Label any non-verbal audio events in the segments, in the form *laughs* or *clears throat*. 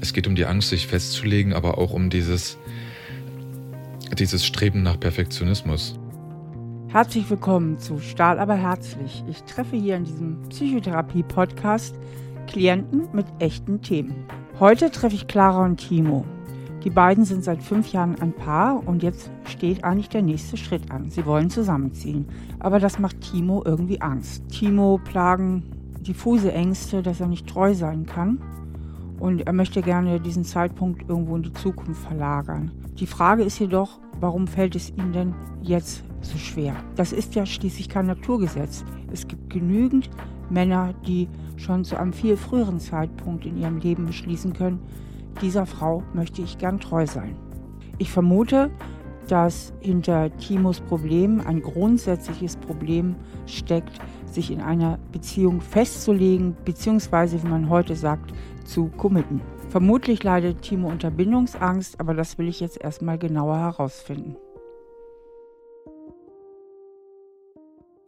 Es geht um die Angst, sich festzulegen, aber auch um dieses, dieses Streben nach Perfektionismus. Herzlich willkommen zu Stahl aber herzlich. Ich treffe hier in diesem Psychotherapie-Podcast Klienten mit echten Themen. Heute treffe ich Clara und Timo. Die beiden sind seit fünf Jahren ein Paar und jetzt steht eigentlich der nächste Schritt an. Sie wollen zusammenziehen. Aber das macht Timo irgendwie Angst. Timo plagen diffuse Ängste, dass er nicht treu sein kann. Und er möchte gerne diesen Zeitpunkt irgendwo in die Zukunft verlagern. Die Frage ist jedoch, warum fällt es ihm denn jetzt so schwer? Das ist ja schließlich kein Naturgesetz. Es gibt genügend Männer, die schon zu einem viel früheren Zeitpunkt in ihrem Leben beschließen können, dieser Frau möchte ich gern treu sein. Ich vermute, dass hinter Timos Problem ein grundsätzliches Problem steckt, sich in einer Beziehung festzulegen, beziehungsweise, wie man heute sagt, zu committen. Vermutlich leidet Timo unter Bindungsangst, aber das will ich jetzt erstmal genauer herausfinden.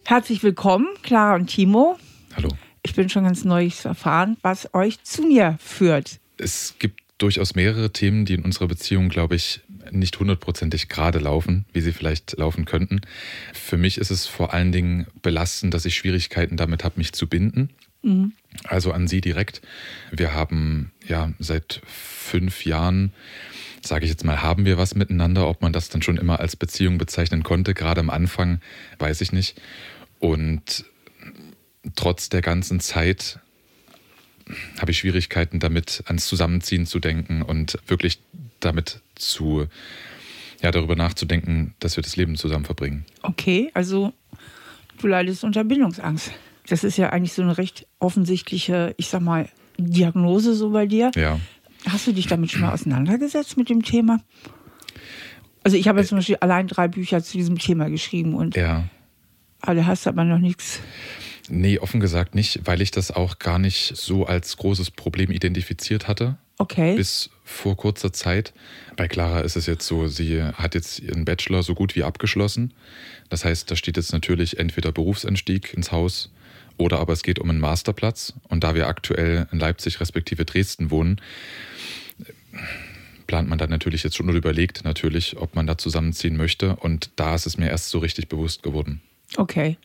Herzlich willkommen, Clara und Timo. Hallo. Ich bin schon ganz neu zu erfahren, was euch zu mir führt. Es gibt durchaus mehrere Themen, die in unserer Beziehung, glaube ich, nicht hundertprozentig gerade laufen, wie sie vielleicht laufen könnten. Für mich ist es vor allen Dingen belastend, dass ich Schwierigkeiten damit habe, mich zu binden. Mhm. Also an sie direkt. Wir haben ja seit fünf Jahren, sage ich jetzt mal, haben wir was miteinander. Ob man das dann schon immer als Beziehung bezeichnen konnte, gerade am Anfang, weiß ich nicht. Und trotz der ganzen Zeit habe ich Schwierigkeiten damit, ans Zusammenziehen zu denken und wirklich damit zu, ja, darüber nachzudenken, dass wir das Leben zusammen verbringen. Okay, also du leidest unter Bindungsangst. Das ist ja eigentlich so eine recht offensichtliche, ich sag mal, Diagnose so bei dir. Ja. Hast du dich damit schon mal auseinandergesetzt mit dem Thema? Also ich habe jetzt zum Beispiel allein drei Bücher zu diesem Thema geschrieben und ja. alle hast aber noch nichts. Nee, offen gesagt nicht, weil ich das auch gar nicht so als großes Problem identifiziert hatte. Okay. Bis vor kurzer Zeit. Bei Clara ist es jetzt so, sie hat jetzt ihren Bachelor so gut wie abgeschlossen. Das heißt, da steht jetzt natürlich entweder Berufsanstieg ins Haus oder aber es geht um einen Masterplatz. Und da wir aktuell in Leipzig respektive Dresden wohnen, plant man dann natürlich jetzt schon oder überlegt natürlich, ob man da zusammenziehen möchte. Und da ist es mir erst so richtig bewusst geworden. Okay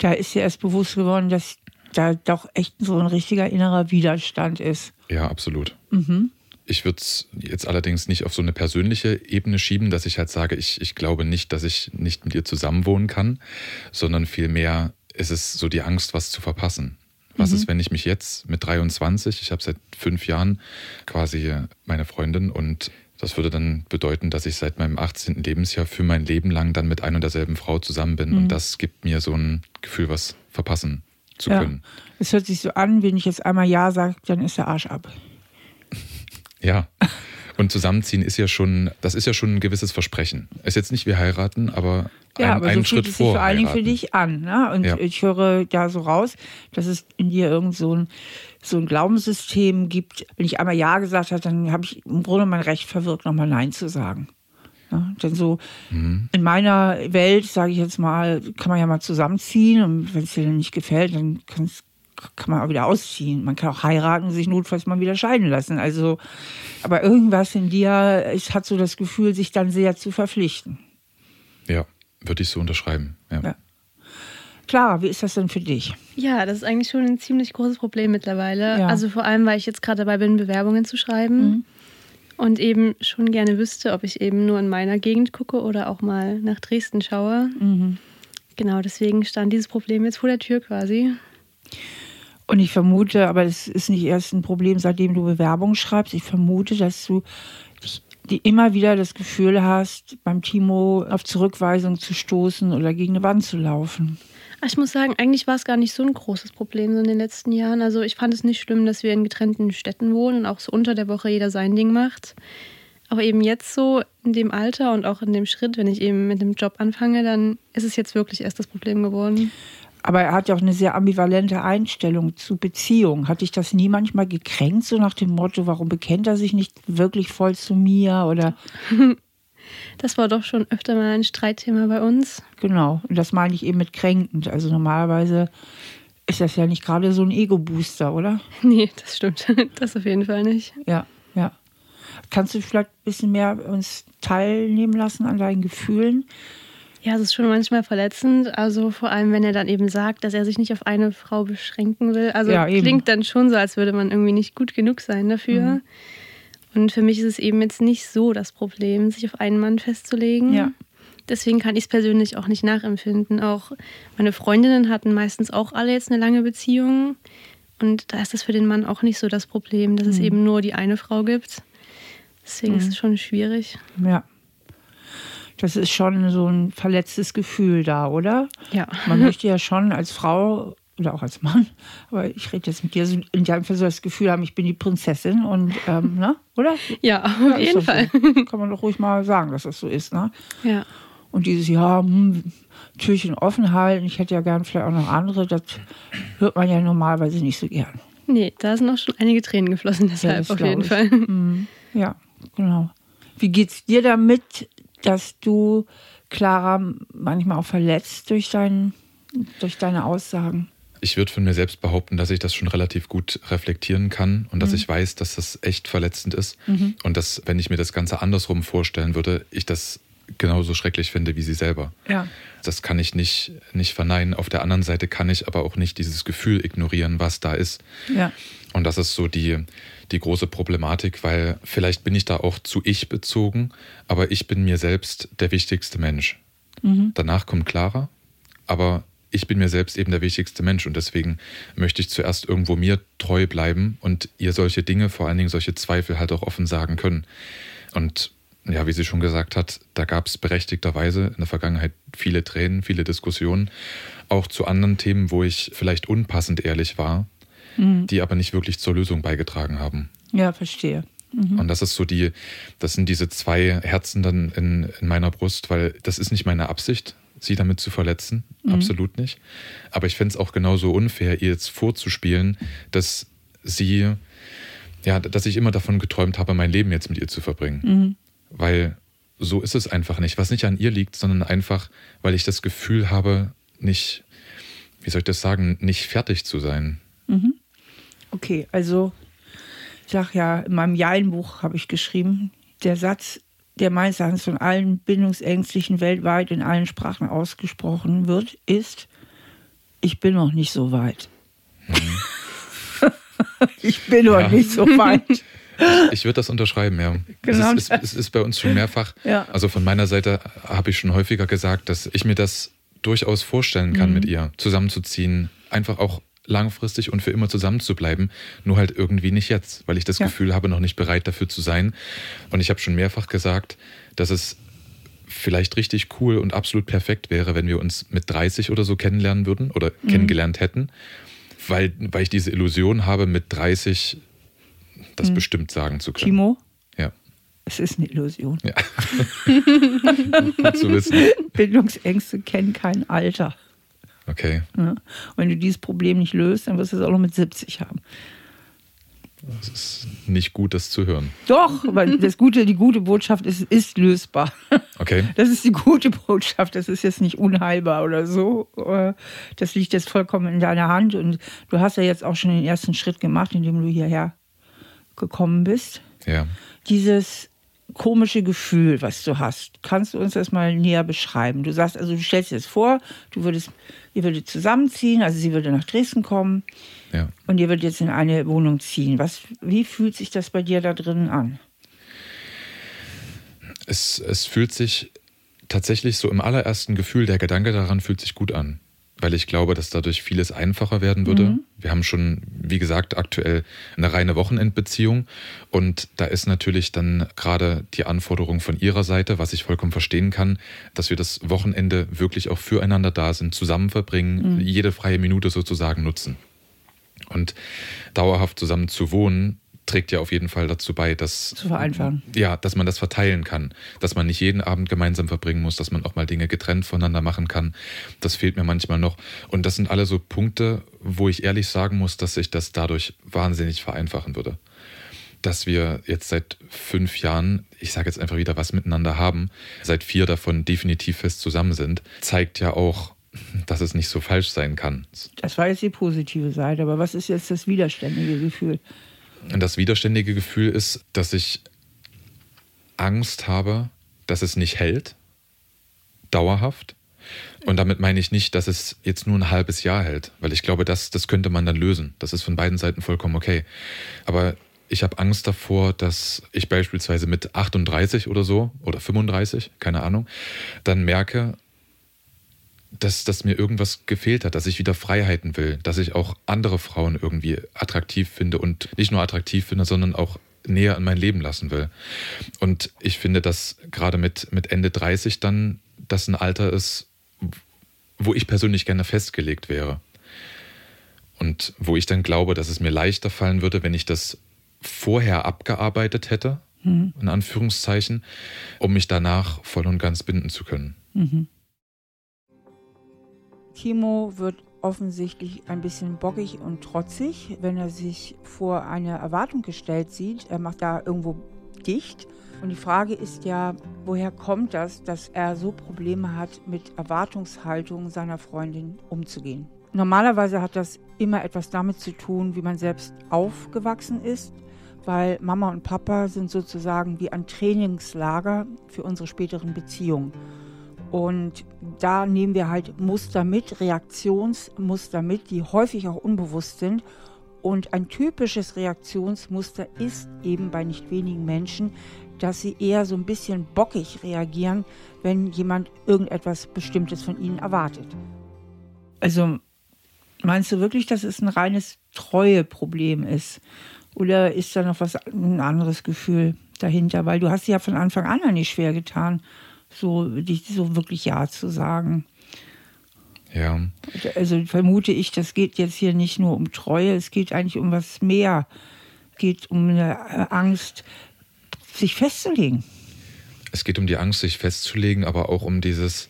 da ist dir erst bewusst geworden, dass da doch echt so ein richtiger innerer Widerstand ist. Ja, absolut. Mhm. Ich würde es jetzt allerdings nicht auf so eine persönliche Ebene schieben, dass ich halt sage, ich, ich glaube nicht, dass ich nicht mit ihr zusammenwohnen kann, sondern vielmehr ist es so die Angst, was zu verpassen. Was mhm. ist, wenn ich mich jetzt mit 23, ich habe seit fünf Jahren quasi meine Freundin und das würde dann bedeuten, dass ich seit meinem 18. Lebensjahr für mein Leben lang dann mit einer und derselben Frau zusammen bin. Mhm. Und das gibt mir so ein Gefühl, was verpassen zu ja. können. Es hört sich so an, wenn ich jetzt einmal Ja sage, dann ist der Arsch ab. ja. *laughs* Und zusammenziehen ist ja schon, das ist ja schon ein gewisses Versprechen. Ist jetzt nicht wir heiraten, aber ja, ein, aber einen so Schritt fühlt es vor. sich vor allen Dingen für dich an. Ne? Und Ja. ich höre da so raus, dass es in dir irgend so ein, so ein Glaubenssystem gibt. Wenn ich einmal Ja gesagt habe, dann habe ich im Grunde mein Recht verwirkt, nochmal Nein zu sagen. Ja, denn so Mhm. in meiner Welt, sage ich jetzt mal, kann man ja mal zusammenziehen und wenn es dir dann nicht gefällt, dann kann's, kann man auch wieder ausziehen. Man kann auch heiraten und sich notfalls mal wieder scheiden lassen. Also, aber irgendwas in dir es hat so das Gefühl, sich dann sehr zu verpflichten. Ja, würde ich so unterschreiben. Ja. Ja. Klar, wie ist das denn für dich? Ja, das ist eigentlich schon ein ziemlich großes Problem mittlerweile. Ja. Also vor allem, weil ich jetzt gerade dabei bin, Bewerbungen zu schreiben Mhm. und eben schon gerne wüsste, ob ich eben nur in meiner Gegend gucke oder auch mal nach Dresden schaue. Mhm. Genau, deswegen stand dieses Problem jetzt vor der Tür quasi. Und ich vermute, aber es ist nicht erst ein Problem, seitdem du Bewerbung schreibst. Ich vermute, dass du die immer wieder das Gefühl hast, beim Timo auf Zurückweisung zu stoßen oder gegen eine Wand zu laufen. Ich muss sagen, eigentlich war es gar nicht so ein großes Problem so in den letzten Jahren. Also ich fand es nicht schlimm, dass wir in getrennten Städten wohnen und auch so unter der Woche jeder sein Ding macht. Aber eben jetzt so in dem Alter und auch in dem Schritt, wenn ich eben mit dem Job anfange, dann ist es jetzt wirklich erst das Problem geworden. Aber er hat ja auch eine sehr ambivalente Einstellung zu Beziehungen. Hat dich das nie manchmal gekränkt, so nach dem Motto, warum bekennt er sich nicht wirklich voll zu mir? Oder *laughs* Das war doch schon öfter mal ein Streitthema bei uns. genau, und das meine ich eben mit kränkend. Also normalerweise ist das ja nicht gerade so ein Ego-Booster, oder? *laughs* Nee, das stimmt. *laughs* Das auf jeden Fall nicht. Ja, ja. Kannst du vielleicht ein bisschen mehr uns teilnehmen lassen an deinen Gefühlen? Ja, es ist schon manchmal verletzend. Also vor allem, wenn er dann eben sagt, dass er sich nicht auf eine Frau beschränken will. Also Ja, klingt dann schon so, als würde man irgendwie nicht gut genug sein dafür. Mhm. Und für mich ist es eben jetzt nicht so das Problem, sich auf einen Mann festzulegen. Ja. Deswegen kann ich es persönlich auch nicht nachempfinden. Auch meine Freundinnen hatten meistens auch alle jetzt eine lange Beziehung. Und da ist das für den Mann auch nicht so das Problem, dass es Mhm. eben nur die eine Frau gibt. Deswegen ist es schon schwierig. Ja. Das ist schon so ein verletztes Gefühl da, oder? Ja. Man möchte ja schon als Frau oder auch als Mann, aber ich rede jetzt mit dir, so in deinem Fall so das Gefühl haben, ich bin die Prinzessin und, ähm, ne? Oder? Ja, auf Ja, jeden Fall. So. Kann man doch ruhig mal sagen, dass das so ist, ne? Ja. Und dieses, ja, hm, Türchen offen halten, ich hätte ja gern vielleicht auch noch andere, das hört man ja normalerweise nicht so gern. Nee, da sind auch schon einige Tränen geflossen, Ja, deshalb das auf jeden ich. Fall. Mhm. Ja, genau. Wie geht's dir damit, dass du Clara manchmal auch verletzt durch, dein, durch deine Aussagen? Ich würde von mir selbst behaupten, dass ich das schon relativ gut reflektieren kann und dass ich weiß, dass das echt verletzend ist und dass, wenn ich mir das Ganze andersrum vorstellen würde, ich das genauso schrecklich finde wie sie selber. Ja. Das kann ich nicht, nicht verneinen. Auf der anderen Seite kann ich aber auch nicht dieses Gefühl ignorieren, was da ist. Ja. Und das ist so die, die große Problematik, weil vielleicht bin ich da auch zu ich bezogen, aber ich bin mir selbst der wichtigste Mensch. Danach kommt Clara, aber ich bin mir selbst eben der wichtigste Mensch und deswegen möchte ich zuerst irgendwo mir treu bleiben und ihr solche Dinge, vor allen Dingen solche Zweifel halt auch offen sagen können. Und ja, wie sie schon gesagt hat, da gab es berechtigterweise in der Vergangenheit viele Tränen, viele Diskussionen, auch zu anderen Themen, wo ich vielleicht unpassend ehrlich war, die aber nicht wirklich zur Lösung beigetragen haben. Ja, verstehe. Und das ist so die, das sind diese zwei Herzen dann in, in meiner Brust, weil das ist nicht meine Absicht, sie damit zu verletzen. Absolut nicht. Aber ich fände es auch genauso unfair, ihr jetzt vorzuspielen, dass sie, ja, dass ich immer davon geträumt habe, mein Leben jetzt mit ihr zu verbringen. Weil so ist es einfach nicht. Was nicht an ihr liegt, sondern einfach, weil ich das Gefühl habe, nicht, wie soll ich das sagen, nicht fertig zu sein. Okay, also ich sag ja, in meinem Jahlenbuch habe ich geschrieben, der Satz, der meines Erachtens von allen Bindungsängstlichen weltweit in allen Sprachen ausgesprochen wird, ist, ich bin noch nicht so weit. *laughs* ich bin noch Ja. nicht so weit. Ich würde das unterschreiben, ja. Genau. Es, ist, es, es ist bei uns schon mehrfach. Ja. Also von meiner Seite habe ich schon häufiger gesagt, dass ich mir das durchaus vorstellen kann, mit ihr zusammenzuziehen, einfach auch langfristig und für immer zusammen zu bleiben, nur halt irgendwie nicht jetzt, weil ich das Ja. Gefühl habe, noch nicht bereit dafür zu sein. Und ich habe schon mehrfach gesagt, dass es vielleicht richtig cool und absolut perfekt wäre, wenn wir uns mit 30 oder so kennenlernen würden oder kennengelernt hätten, weil, weil ich diese Illusion habe, mit 30 das bestimmt sagen zu können. Timo, Ja. es ist eine Illusion. Ja. *laughs* Gut zu wissen. *laughs* Bindungsängste kennen kein Alter. Okay. Und wenn du dieses Problem nicht löst, dann wirst du es auch noch mit 70 haben. Es ist nicht gut, das zu hören. Doch, weil das Gute, die gute Botschaft ist, es ist lösbar. Okay. Das ist die gute Botschaft. Das ist jetzt nicht unheilbar oder so. Das liegt jetzt vollkommen in deiner Hand. Und du hast ja jetzt auch schon den ersten Schritt gemacht, indem du hierher gekommen bist. Ja. Dieses komische Gefühl, was du hast, kannst du uns das mal näher beschreiben? Du sagst, also du stellst dir das vor, du würdest, ihr würdet zusammenziehen, also sie würde nach Dresden kommen Ja. und ihr würdet jetzt in eine Wohnung ziehen. Was, wie fühlt sich das bei dir da drinnen an? Es, es fühlt sich tatsächlich so im allerersten Gefühl, der Gedanke daran fühlt sich gut an. Weil ich glaube, dass dadurch vieles einfacher werden würde. Wir haben schon, wie gesagt, aktuell eine reine Wochenendbeziehung. Und da ist natürlich dann gerade die Anforderung von ihrer Seite, was ich vollkommen verstehen kann, dass wir das Wochenende wirklich auch füreinander da sind, zusammen verbringen, jede freie Minute sozusagen nutzen. Und dauerhaft zusammen zu wohnen, trägt ja auf jeden Fall dazu bei, dass, Zu vereinfachen. ja, dass man das verteilen kann, dass man nicht jeden Abend gemeinsam verbringen muss, dass man auch mal Dinge getrennt voneinander machen kann. Das fehlt mir manchmal noch. Und das sind alle so Punkte, wo ich ehrlich sagen muss, dass sich das dadurch wahnsinnig vereinfachen würde. Dass wir jetzt seit fünf Jahren, ich sage jetzt einfach wieder, was miteinander haben, seit vier davon definitiv fest zusammen sind, zeigt ja auch, dass es nicht so falsch sein kann. Das war jetzt die positive Seite, aber was ist jetzt das widerständige Gefühl? Das widerständige Gefühl ist, dass ich Angst habe, dass es nicht hält, dauerhaft. Und damit meine ich nicht, dass es jetzt nur ein halbes Jahr hält, weil ich glaube, das, das könnte man dann lösen. Das ist von beiden Seiten vollkommen okay. Aber ich habe Angst davor, dass ich beispielsweise mit 38 oder so oder 35, keine Ahnung, dann merke, dass, dass mir irgendwas gefehlt hat, dass ich wieder Freiheiten will, dass ich auch andere Frauen irgendwie attraktiv finde und nicht nur attraktiv finde, sondern auch näher an mein Leben lassen will. Und ich finde, dass gerade mit, mit Ende 30 dann das ein Alter ist, wo ich persönlich gerne festgelegt wäre. Und wo ich dann glaube, dass es mir leichter fallen würde, wenn ich das vorher abgearbeitet hätte, mhm. in Anführungszeichen, um mich danach voll und ganz binden zu können. Mhm. Timo wird offensichtlich ein bisschen bockig und trotzig, wenn er sich vor eine Erwartung gestellt sieht. Er macht da irgendwo dicht. Und die Frage ist ja, woher kommt das, dass er so Probleme hat, mit Erwartungshaltung seiner Freundin umzugehen? Normalerweise hat das immer etwas damit zu tun, wie man selbst aufgewachsen ist, weil Mama und Papa sind sozusagen wie ein Trainingslager für unsere späteren Beziehungen. Und da nehmen wir halt Muster mit, Reaktionsmuster mit, die häufig auch unbewusst sind. Und ein typisches Reaktionsmuster ist eben bei nicht wenigen Menschen, dass sie eher so ein bisschen bockig reagieren, wenn jemand irgendetwas Bestimmtes von ihnen erwartet. Also meinst du wirklich, dass es ein reines Treueproblem ist? Oder ist da noch was ein anderes Gefühl dahinter? Weil du hast ja von Anfang an nicht schwer getan so, so wirklich Ja zu sagen. Ja. Also vermute ich, das geht jetzt hier nicht nur um Treue, es geht eigentlich um was mehr. Es geht um eine Angst, sich festzulegen. Es geht um die Angst, sich festzulegen, aber auch um dieses,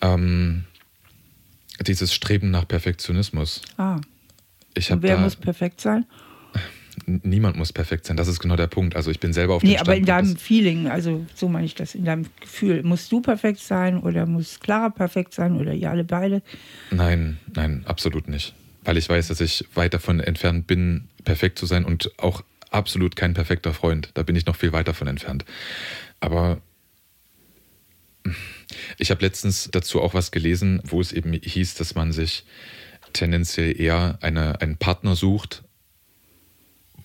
ähm, dieses Streben nach Perfektionismus. Ah. Ich Und wer muss perfekt sein? Niemand muss perfekt sein. Das ist genau der Punkt. Also ich bin selber auf dem Nee, aber in deinem Feeling, also so meine ich das, in deinem Gefühl, musst du perfekt sein oder muss Clara perfekt sein oder ihr alle beide? Nein, nein, absolut nicht. Weil ich weiß, dass ich weit davon entfernt bin, perfekt zu sein und auch absolut kein perfekter Freund. Da bin ich noch viel weiter davon entfernt. Aber ich habe letztens dazu auch was gelesen, wo es eben hieß, dass man sich tendenziell eher eine, einen Partner sucht,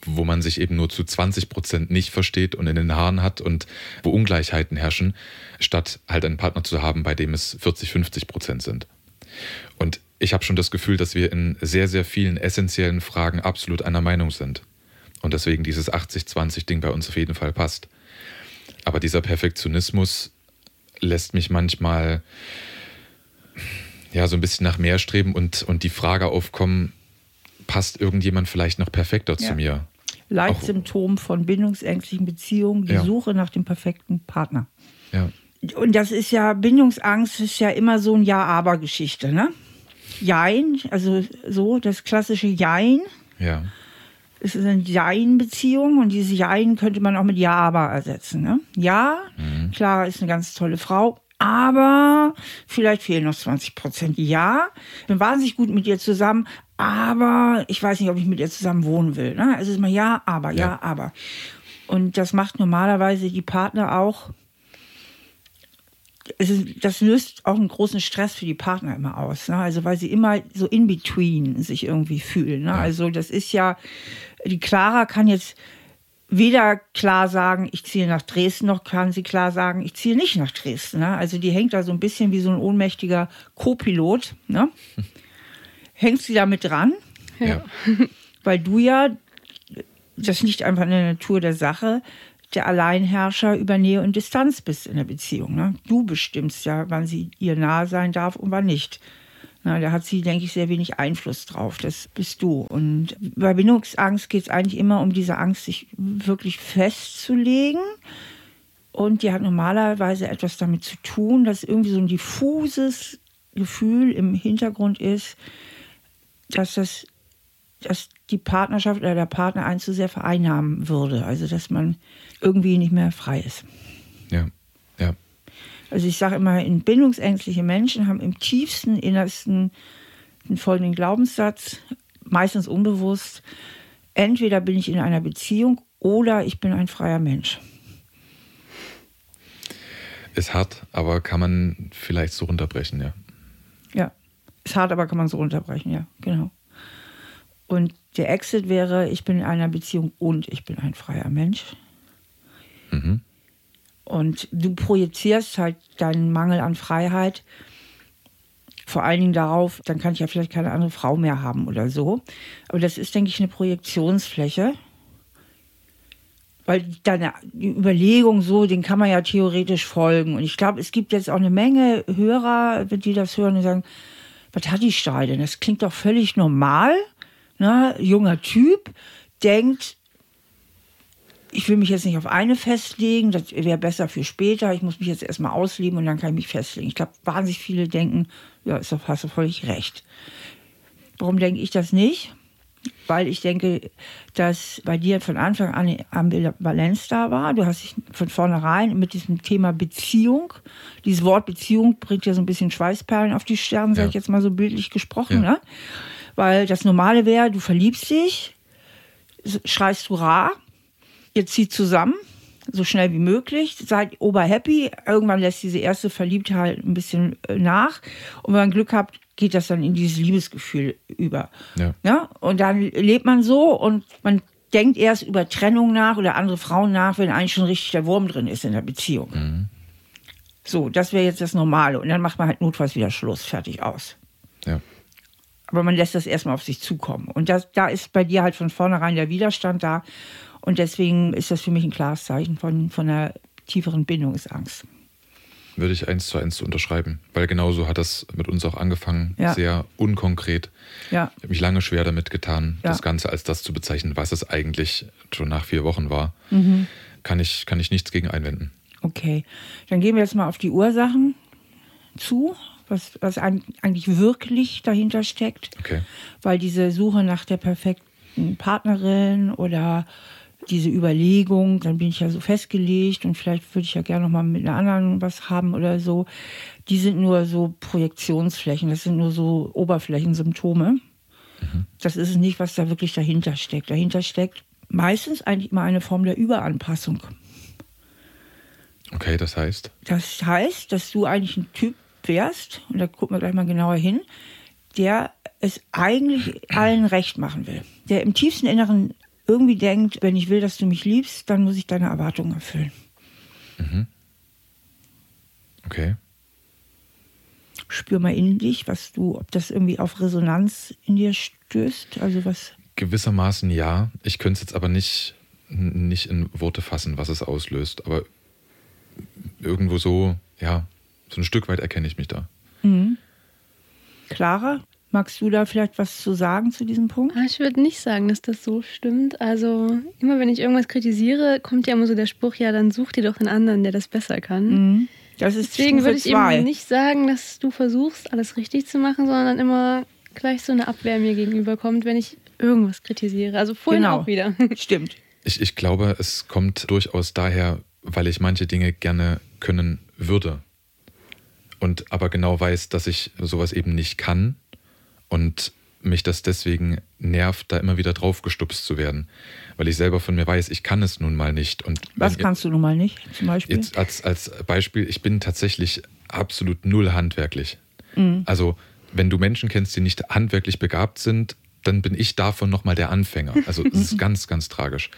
wo man sich eben nur zu 20 Prozent nicht versteht und in den Haaren hat und wo Ungleichheiten herrschen, statt halt einen Partner zu haben, bei dem es 40, 50 Prozent sind. Und ich habe schon das Gefühl, dass wir in sehr, sehr vielen essentiellen Fragen absolut einer Meinung sind. Und deswegen dieses 80-20-Ding bei uns auf jeden Fall passt. Aber dieser Perfektionismus lässt mich manchmal ja so ein bisschen nach mehr streben und, und die Frage aufkommen, passt irgendjemand vielleicht noch perfekter ja. zu mir? Leitsymptom von bindungsängstlichen Beziehungen, die ja. Suche nach dem perfekten Partner. Ja. Und das ist ja, Bindungsangst ist ja immer so ein Ja-Aber-Geschichte, ne? Jein, also so, das klassische Jein. Ja. Es ist eine Jein-Beziehung und diese Jein könnte man auch mit Ja-Aber ersetzen. Ne? Ja, mhm. Clara ist eine ganz tolle Frau, aber vielleicht fehlen noch 20 Prozent. Ja, ich bin wahnsinnig gut mit ihr zusammen, aber ich weiß nicht, ob ich mit ihr zusammen wohnen will. Ne? Also ist immer ja, aber, ja, ja, aber. Und das macht normalerweise die Partner auch. Es ist, das löst auch einen großen Stress für die Partner immer aus. Ne? Also weil sie immer so in between sich irgendwie fühlen. Ne? Ja. Also das ist ja, die Clara kann jetzt weder klar sagen, ich ziehe nach Dresden, noch kann sie klar sagen, ich ziehe nicht nach Dresden. Ne? Also die hängt da so ein bisschen wie so ein ohnmächtiger Co-Pilot. Ne? *laughs* Hängst sie da mit dran? Ja. *laughs* Weil du ja, das liegt einfach in der Natur der Sache, der Alleinherrscher über Nähe und Distanz bist in der Beziehung. Ne? Du bestimmst ja, wann sie ihr nahe sein darf und wann nicht. Na, da hat sie, denke ich, sehr wenig Einfluss drauf. Das bist du. Und bei Bindungsangst geht es eigentlich immer um diese Angst, sich wirklich festzulegen. Und die hat normalerweise etwas damit zu tun, dass irgendwie so ein diffuses Gefühl im Hintergrund ist, dass das dass die Partnerschaft oder der Partner einen zu sehr vereinnahmen würde. Also dass man irgendwie nicht mehr frei ist. Ja, ja. Also ich sage immer, bindungsängstliche Menschen haben im tiefsten, innersten den folgenden Glaubenssatz, meistens unbewusst, entweder bin ich in einer Beziehung oder ich bin ein freier Mensch. Ist hart, aber kann man vielleicht so runterbrechen, ja. Ja, ist hart, aber kann man so runterbrechen, ja, genau. Und der Exit wäre, ich bin in einer Beziehung und ich bin ein freier Mensch. Mhm. Und du projizierst halt deinen Mangel an Freiheit vor allen Dingen darauf, dann kann ich ja vielleicht keine andere Frau mehr haben oder so. Aber das ist, denke ich, eine Projektionsfläche. Weil deine Überlegung so, den kann man ja theoretisch folgen. Und ich glaube, es gibt jetzt auch eine Menge Hörer, die das hören und sagen, was hat die Stahl denn? Das klingt doch völlig normal. Ne? Junger Typ denkt, ich will mich jetzt nicht auf eine festlegen, das wäre besser für später. Ich muss mich jetzt erstmal ausleben und dann kann ich mich festlegen. Ich glaube, wahnsinnig viele denken, ja, ist doch, hast du völlig recht. Warum denke ich das nicht? Weil ich denke, dass bei dir von Anfang an Ambivalenz da war. Du hast dich von vornherein mit diesem Thema Beziehung, dieses Wort Beziehung bringt ja so ein bisschen Schweißperlen auf die Stirn, ja. sage ich jetzt mal so bildlich gesprochen. Ja. Ne? Weil das Normale wäre, du verliebst dich, schreist Hurra, ihr zieht zusammen, so schnell wie möglich, seid oberhappy. Irgendwann lässt diese erste Verliebtheit ein bisschen äh, nach. Und wenn man Glück habt, geht das dann in dieses Liebesgefühl über. Ja. ja. Und dann lebt man so und man denkt erst über Trennung nach oder andere Frauen nach, wenn eigentlich schon richtig der Wurm drin ist in der Beziehung. Mhm. So, das wäre jetzt das Normale. Und dann macht man halt notfalls wieder Schluss, fertig aus. Ja. Aber man lässt das erstmal auf sich zukommen. Und das, da ist bei dir halt von vornherein der Widerstand da. Und deswegen ist das für mich ein klares Zeichen von, von einer tieferen Bindungsangst. Würde ich eins zu eins unterschreiben, weil genauso hat das mit uns auch angefangen, ja. sehr unkonkret. Ja. Ich habe mich lange schwer damit getan, ja. das Ganze als das zu bezeichnen, was es eigentlich schon nach vier Wochen war. Mhm. Kann, ich, kann ich nichts gegen einwenden. Okay, dann gehen wir jetzt mal auf die Ursachen zu, was, was eigentlich wirklich dahinter steckt. Okay. Weil diese Suche nach der perfekten Partnerin oder diese Überlegung, dann bin ich ja so festgelegt und vielleicht würde ich ja gerne noch mal mit einer anderen was haben oder so. Die sind nur so Projektionsflächen, das sind nur so Oberflächensymptome. Mhm. Das ist es nicht, was da wirklich dahinter steckt. Dahinter steckt meistens eigentlich immer eine Form der Überanpassung. Okay, das heißt? Das heißt, dass du eigentlich ein Typ wärst, und da gucken wir gleich mal genauer hin, der es eigentlich allen recht machen will. Der im tiefsten Inneren irgendwie denkt, wenn ich will, dass du mich liebst, dann muss ich deine Erwartungen erfüllen. Mhm. Okay. Spür mal in dich, was du, ob das irgendwie auf Resonanz in dir stößt. Also was. Gewissermaßen ja. Ich könnte es jetzt aber nicht, nicht in Worte fassen, was es auslöst. Aber irgendwo so, ja, so ein Stück weit erkenne ich mich da. Mhm. Clara? Magst du da vielleicht was zu sagen zu diesem Punkt? Ah, ich würde nicht sagen, dass das so stimmt. Also immer wenn ich irgendwas kritisiere, kommt ja immer so der Spruch, ja, dann such dir doch einen anderen, der das besser kann. Mhm. Das ist Deswegen würde ich zwei. eben nicht sagen, dass du versuchst, alles richtig zu machen, sondern immer gleich so eine Abwehr mir gegenüberkommt, wenn ich irgendwas kritisiere. Also vorhin genau. auch wieder. *laughs* *laughs* Stimmt. Ich, ich glaube, es kommt durchaus daher, weil ich manche Dinge gerne können würde. Und aber genau weiß, dass ich sowas eben nicht kann und mich das deswegen nervt, da immer wieder draufgestupst zu werden. Weil ich selber von mir weiß, ich kann es nun mal nicht. Und Was kannst du nun mal nicht, zum Beispiel? Jetzt als, als Beispiel, ich bin tatsächlich absolut null handwerklich. Mhm. Also, wenn du Menschen kennst, die nicht handwerklich begabt sind, dann bin ich davon nochmal der Anfänger. Also, das ist *laughs* ganz, ganz tragisch.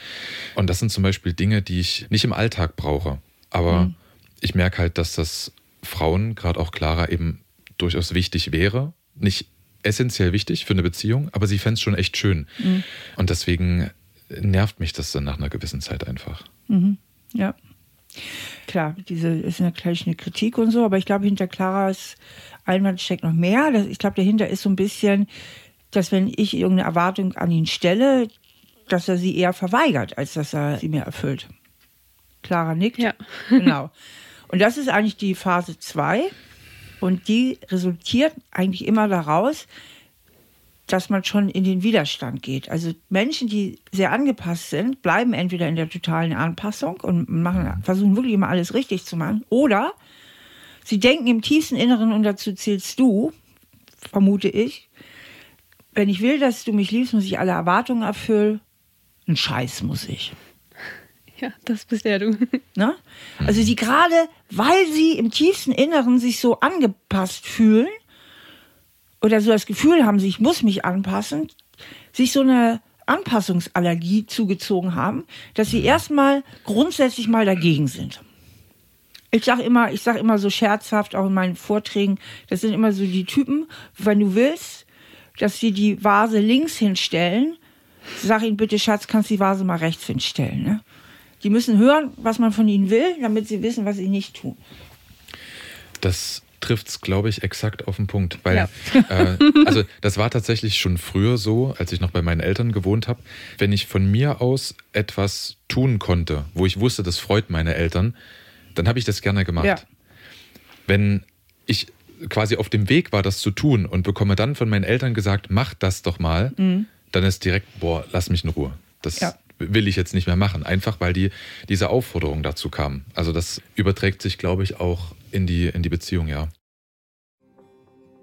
Und das sind zum Beispiel Dinge, die ich nicht im Alltag brauche. Aber mhm. ich merke halt, dass das Frauen, gerade auch Clara, eben durchaus wichtig wäre. Nicht essentiell wichtig für eine Beziehung, aber sie fände es schon echt schön. Mhm. Und deswegen nervt mich das dann nach einer gewissen Zeit einfach. Mhm. Ja. Klar, diese ist natürlich eine Kritik und so, aber ich glaube, hinter Claras Einwand steckt noch mehr. Ich glaube, dahinter ist so ein bisschen, dass wenn ich irgendeine Erwartung an ihn stelle, dass er sie eher verweigert, als dass er sie mir erfüllt. Clara nickt. Ja. genau. Und das ist eigentlich die Phase 2. Und die resultiert eigentlich immer daraus, dass man schon in den Widerstand geht. Also Menschen, die sehr angepasst sind, bleiben entweder in der totalen Anpassung und machen, versuchen wirklich immer alles richtig zu machen, oder Sie denken im tiefsten Inneren, und dazu zählst du, vermute ich, wenn ich will, dass du mich liebst, muss ich alle Erwartungen erfüllen. Ein Scheiß muss ich. Ja, das bist ja du. Ne? Also die gerade, weil sie im tiefsten Inneren sich so angepasst fühlen oder so das Gefühl haben, ich muss mich anpassen, sich so eine Anpassungsallergie zugezogen haben, dass sie erstmal grundsätzlich mal dagegen sind. Ich sage immer, ich sage immer so scherzhaft, auch in meinen Vorträgen, das sind immer so die Typen, wenn du willst, dass sie die Vase links hinstellen, sag ihnen bitte, Schatz, kannst du die Vase mal rechts hinstellen. Ne? Die müssen hören, was man von ihnen will, damit sie wissen, was sie nicht tun. Das trifft es, glaube ich, exakt auf den Punkt. Weil, ja. äh, also *laughs* das war tatsächlich schon früher so, als ich noch bei meinen Eltern gewohnt habe. Wenn ich von mir aus etwas tun konnte, wo ich wusste, das freut meine Eltern, dann habe ich das gerne gemacht. Ja. Wenn ich quasi auf dem Weg war, das zu tun und bekomme dann von meinen Eltern gesagt, mach das doch mal, mhm. dann ist direkt, boah, lass mich in Ruhe. Das ja. Will ich jetzt nicht mehr machen. Einfach weil die, diese Aufforderung dazu kam. Also das überträgt sich, glaube ich, auch in die, in die Beziehung, ja.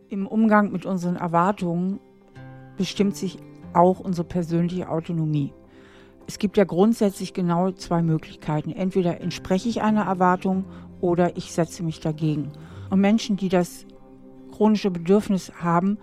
Im Umgang mit unseren Erwartungen bestimmt sich auch unsere persönliche Autonomie. Es gibt ja grundsätzlich genau zwei Möglichkeiten. Entweder entspreche ich einer Erwartung oder ich setze mich dagegen. Und Menschen, die das chronische Bedürfnis haben,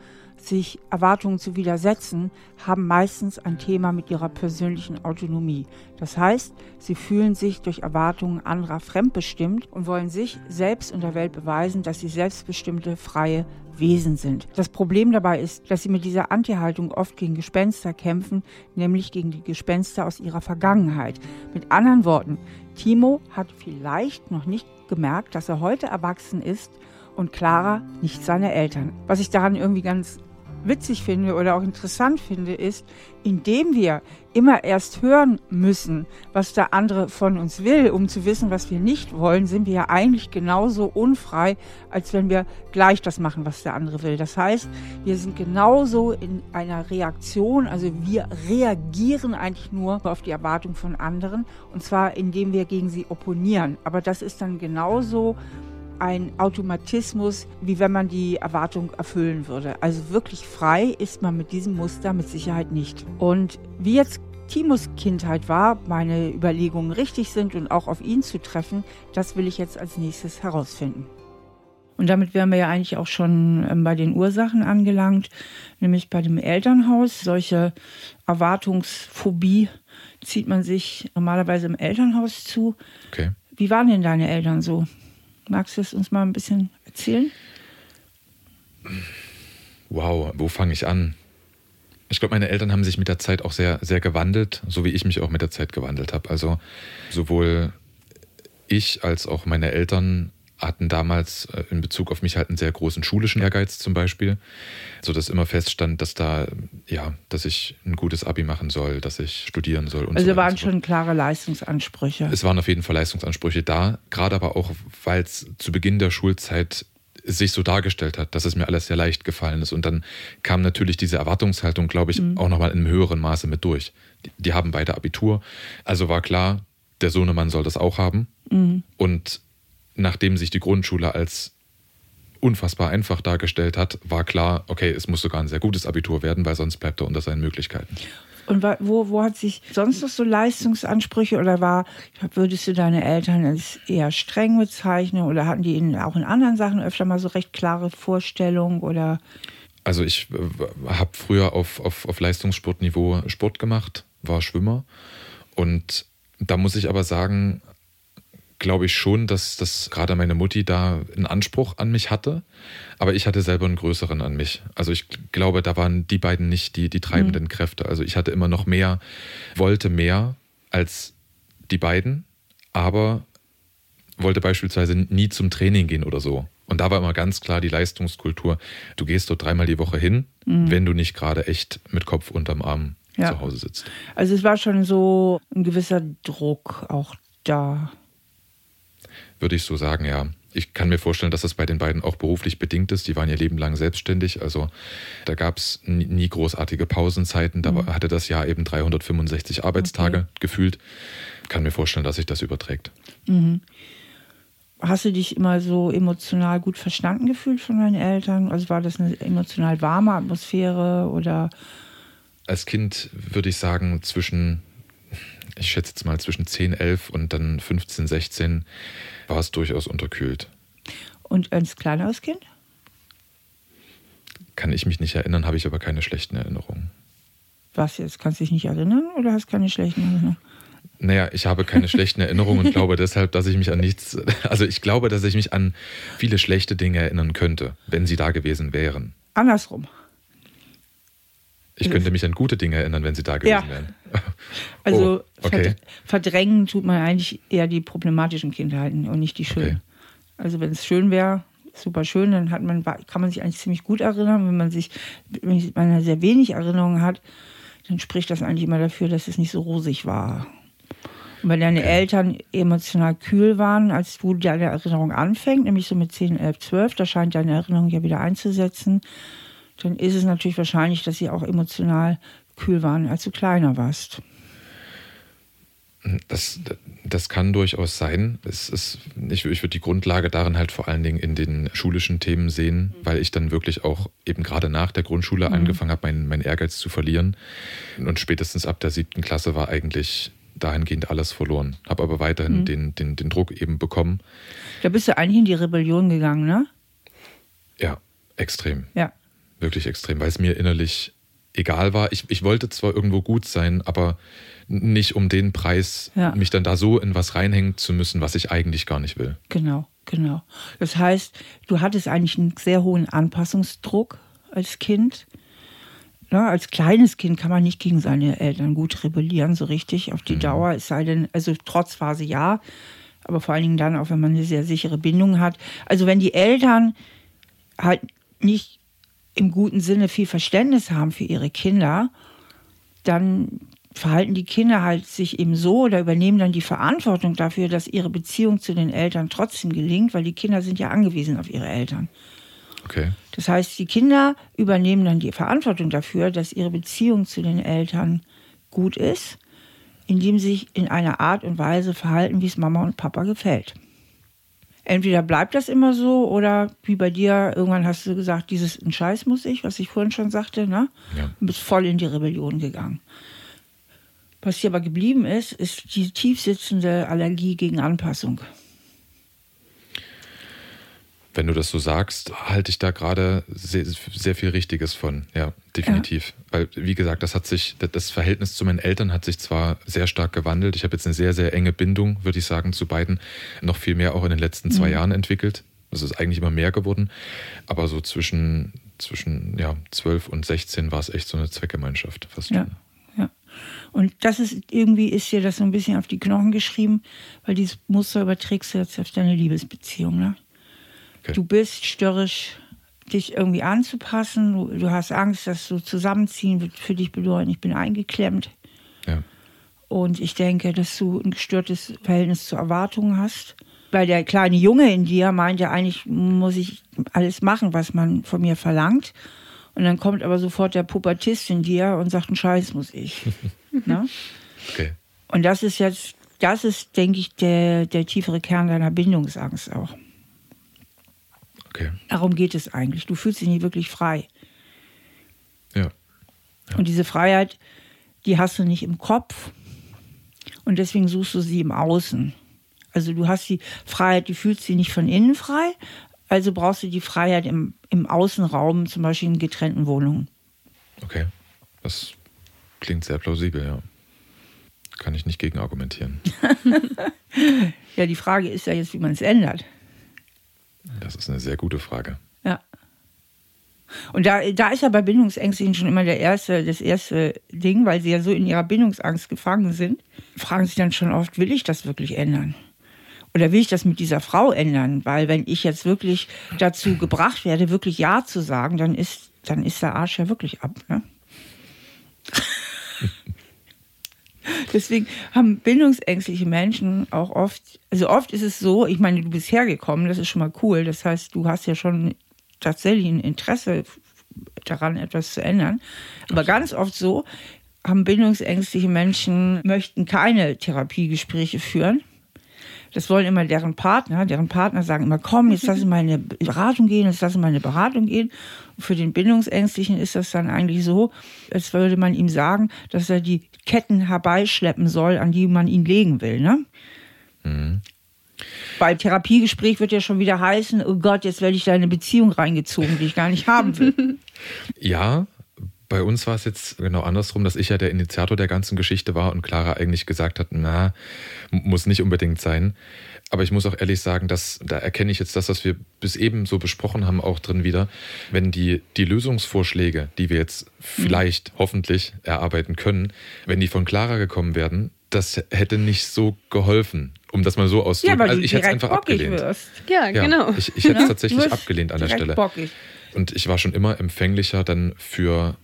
sich Erwartungen zu widersetzen, haben meistens ein Thema mit ihrer persönlichen Autonomie. Das heißt, sie fühlen sich durch Erwartungen anderer fremdbestimmt und wollen sich selbst und der Welt beweisen, dass sie selbstbestimmte, freie Wesen sind. Das Problem dabei ist, dass sie mit dieser Anti-Haltung oft gegen Gespenster kämpfen, nämlich gegen die Gespenster aus ihrer Vergangenheit. Mit anderen Worten, Timo hat vielleicht noch nicht gemerkt, dass er heute erwachsen ist und Clara nicht seine Eltern. Was ich daran irgendwie ganz witzig finde oder auch interessant finde, ist, indem wir immer erst hören müssen, was der andere von uns will, um zu wissen, was wir nicht wollen, sind wir ja eigentlich genauso unfrei, als wenn wir gleich das machen, was der andere will. Das heißt, wir sind genauso in einer Reaktion, also wir reagieren eigentlich nur auf die Erwartung von anderen und zwar indem wir gegen sie opponieren. Aber das ist dann genauso ein Automatismus, wie wenn man die Erwartung erfüllen würde. Also wirklich frei ist man mit diesem Muster mit Sicherheit nicht. Und wie jetzt Timos Kindheit war, meine Überlegungen richtig sind und auch auf ihn zu treffen, das will ich jetzt als nächstes herausfinden. Und damit wären wir ja eigentlich auch schon ähm, bei den Ursachen angelangt, nämlich bei dem Elternhaus. Solche Erwartungsphobie zieht man sich normalerweise im Elternhaus zu. Okay. Wie waren denn deine Eltern so? Magst du es uns mal ein bisschen erzählen? Wow, wo fange ich an? Ich glaube, meine Eltern haben sich mit der Zeit auch sehr, sehr gewandelt, so wie ich mich auch mit der Zeit gewandelt habe. Also sowohl ich als auch meine Eltern hatten damals äh, in Bezug auf mich halt einen sehr großen schulischen Ehrgeiz zum Beispiel, so dass immer feststand, dass da ja, dass ich ein gutes Abi machen soll, dass ich studieren soll. Und also so waren so schon klare Leistungsansprüche. Es waren auf jeden Fall Leistungsansprüche da, gerade aber auch, weil es zu Beginn der Schulzeit sich so dargestellt hat, dass es mir alles sehr leicht gefallen ist. Und dann kam natürlich diese Erwartungshaltung, glaube ich, mhm. auch nochmal in einem höheren Maße mit durch. Die, die, haben beide Abitur. Also war klar, der Sohnemann soll das auch haben. Mhm. Und nachdem sich die Grundschule als unfassbar einfach dargestellt hat, war klar, okay, es muss sogar ein sehr gutes Abitur werden, weil sonst bleibt er unter seinen Möglichkeiten. Und wo, wo hat sich sonst noch so Leistungsansprüche oder war, würdest du deine Eltern als eher streng bezeichnen oder hatten die ihnen auch in anderen Sachen öfter mal so recht klare Vorstellungen oder? Also ich äh, habe früher auf, auf, auf Leistungssportniveau Sport gemacht, war Schwimmer und da muss ich aber sagen, glaube ich schon, dass, dass gerade meine Mutti da einen Anspruch an mich hatte, aber ich hatte selber einen größeren an mich. Also ich glaube, da waren die beiden nicht die, die treibenden mhm. Kräfte. Also ich hatte immer noch mehr, wollte mehr als die beiden, aber wollte beispielsweise nie zum Training gehen oder so. Und da war immer ganz klar die Leistungskultur. Du gehst dort dreimal die Woche hin, mhm. wenn du nicht gerade echt mit Kopf unterm Arm ja. zu Hause sitzt. Also es war schon so ein gewisser Druck auch da würde ich so sagen, ja. Ich kann mir vorstellen, dass das bei den beiden auch beruflich bedingt ist. Die waren ihr Leben lang selbstständig. Also da gab es nie großartige Pausenzeiten. Da mhm. hatte das Jahr eben 365 Arbeitstage okay. gefühlt. Kann mir vorstellen, dass sich das überträgt. Mhm. Hast du dich immer so emotional gut verstanden gefühlt von deinen Eltern? Also war das eine emotional warme Atmosphäre oder? Als Kind würde ich sagen, zwischen, ich schätze jetzt mal zwischen 10, 11 und dann 15, 16 war es durchaus unterkühlt. Und als kleineres Kind? Kann ich mich nicht erinnern, habe ich aber keine schlechten Erinnerungen. Was jetzt? Kannst du dich nicht erinnern oder hast keine schlechten Erinnerungen? Naja, ich habe keine *laughs* schlechten Erinnerungen und glaube deshalb, dass ich mich an nichts, also ich glaube, dass ich mich an viele schlechte Dinge erinnern könnte, wenn sie da gewesen wären. Andersrum. Ich könnte mich an gute Dinge erinnern, wenn sie da gewesen ja. wären. *laughs* Also oh, okay. verdrängen tut man eigentlich eher die problematischen Kindheiten und nicht die schönen. Okay. Also wenn es schön wäre, super schön, dann hat man, kann man sich eigentlich ziemlich gut erinnern. Wenn man sich, wenn man sehr wenig Erinnerungen hat, dann spricht das eigentlich immer dafür, dass es nicht so rosig war. Und wenn deine okay. Eltern emotional kühl waren, als du deine Erinnerung anfängt, nämlich so mit 10, 11, 12, da scheint deine Erinnerung ja wieder einzusetzen, dann ist es natürlich wahrscheinlich, dass sie auch emotional kühl waren, als du kleiner warst. Das, das kann durchaus sein. Es ist, ich, ich würde die Grundlage darin halt vor allen Dingen in den schulischen Themen sehen, weil ich dann wirklich auch eben gerade nach der Grundschule mhm. angefangen habe, meinen mein Ehrgeiz zu verlieren. Und spätestens ab der siebten Klasse war eigentlich dahingehend alles verloren. Habe aber weiterhin mhm. den, den, den Druck eben bekommen. Da bist du eigentlich in die Rebellion gegangen, ne? Ja, extrem. Ja. Wirklich extrem, weil es mir innerlich egal war. Ich, ich wollte zwar irgendwo gut sein, aber nicht um den Preis, ja. mich dann da so in was reinhängen zu müssen, was ich eigentlich gar nicht will. Genau, genau. Das heißt, du hattest eigentlich einen sehr hohen Anpassungsdruck als Kind Ne, als kleines Kind kann man nicht gegen seine Eltern gut rebellieren, so richtig auf die mhm. Dauer. Es sei denn, also Trotzphase ja, aber vor allen Dingen dann auch, wenn man eine sehr sichere Bindung hat. Also wenn die Eltern halt nicht im guten Sinne viel Verständnis haben für ihre Kinder, dann verhalten die Kinder halt sich eben so oder übernehmen dann die Verantwortung dafür, dass ihre Beziehung zu den Eltern trotzdem gelingt, weil die Kinder sind ja angewiesen auf ihre Eltern. Okay. Das heißt, die Kinder übernehmen dann die Verantwortung dafür, dass ihre Beziehung zu den Eltern gut ist, indem sie sich in einer Art und Weise verhalten, wie es Mama und Papa gefällt. Entweder bleibt das immer so oder wie bei dir, irgendwann hast du gesagt, dieses ein Scheiß muss ich, was ich vorhin schon sagte, ne? Ja. Und bist voll in die Rebellion gegangen. Was hier aber geblieben ist, ist die tiefsitzende Allergie gegen Anpassung wenn du das so sagst, halte ich da gerade sehr, sehr, viel Richtiges von. Ja, definitiv. Ja. Weil, wie gesagt, das hat sich, das Verhältnis zu meinen Eltern hat sich zwar sehr stark gewandelt. Ich habe jetzt eine sehr, sehr enge Bindung, würde ich sagen, zu beiden. Noch viel mehr auch in den letzten zwei mhm. Jahren entwickelt. Das ist eigentlich immer mehr geworden. Aber so zwischen, zwischen ja, 12 und 16 war es echt so eine Zweckgemeinschaft fast ja. Ja. Und das ist irgendwie, ist dir das so ein bisschen auf die Knochen geschrieben, weil dieses Muster überträgst du jetzt auf deine Liebesbeziehung, ne? Okay. Du bist störrisch, dich irgendwie anzupassen. Du, du, hast Angst, dass du zusammenziehen wird für dich bedeuten, ich bin eingeklemmt. Ja. Und ich denke, dass du ein gestörtes Verhältnis zu Erwartungen hast. Weil der kleine Junge in dir meint ja eigentlich, muss ich alles machen, was man von mir verlangt. Und dann kommt aber sofort der Pubertist in dir und sagt, einen Scheiß muss ich. *laughs* ne? okay. Und das ist jetzt, das ist, denke ich, der, der tiefere Kern deiner Bindungsangst auch. Okay. Darum geht es eigentlich. Du fühlst dich nicht wirklich frei. Ja. ja. Und diese Freiheit, die hast du nicht im Kopf. Und deswegen suchst du sie im Außen. Also du hast die Freiheit, du fühlst sie nicht von innen frei. Also brauchst du die Freiheit im, im Außenraum, zum Beispiel in getrennten Wohnungen. Okay. Das klingt sehr plausibel, ja. Kann ich nicht gegen argumentieren. *laughs* ja, die Frage ist ja jetzt, wie man es ändert. Das ist eine sehr gute Frage. Ja. Und da, da ist ja bei Bindungsängstlichen schon immer der erste, das erste Ding, weil sie ja so in ihrer Bindungsangst gefangen sind, fragen sich dann schon oft, will ich das wirklich ändern? Oder will ich das mit dieser Frau ändern? Weil wenn ich jetzt wirklich dazu gebracht werde, wirklich Ja zu sagen, dann ist, dann ist der Arsch ja wirklich ab. Ne? *laughs* Deswegen haben bindungsängstliche Menschen auch oft, also oft ist es so, ich meine, du bist hergekommen, das ist schon mal cool. Das heißt, du hast ja schon tatsächlich ein Interesse daran, etwas zu ändern. Aber ganz oft so, haben bindungsängstliche Menschen, möchten keine Therapiegespräche führen. Das wollen immer deren Partner. Deren Partner sagen immer, komm, jetzt lass in eine Beratung gehen, jetzt lass in eine Beratung gehen. Und für den Bindungsängstlichen ist das dann eigentlich so, als würde man ihm sagen, dass er die Ketten herbeischleppen soll, an die man ihn legen will. Ne? Mhm. Beim Therapiegespräch wird ja schon wieder heißen, oh Gott, jetzt werde ich da in eine Beziehung reingezogen, die ich gar nicht haben will. *laughs* Ja, bei uns war es jetzt genau andersrum, dass ich ja der Initiator der ganzen Geschichte war und Clara eigentlich gesagt hat, na, muss nicht unbedingt sein. Aber ich muss auch ehrlich sagen, dass da erkenne ich jetzt das, was wir bis eben so besprochen haben, auch drin wieder. Wenn die, die Lösungsvorschläge, die wir jetzt vielleicht, mhm. hoffentlich erarbeiten können, wenn die von Clara gekommen werden, das hätte nicht so geholfen, um das mal so auszudrücken. Ja, also ich hätte es einfach abgelehnt. Ja, ja, genau. Ich, ich hätte es tatsächlich abgelehnt an der Stelle. Bockig. Und ich war schon immer empfänglicher dann für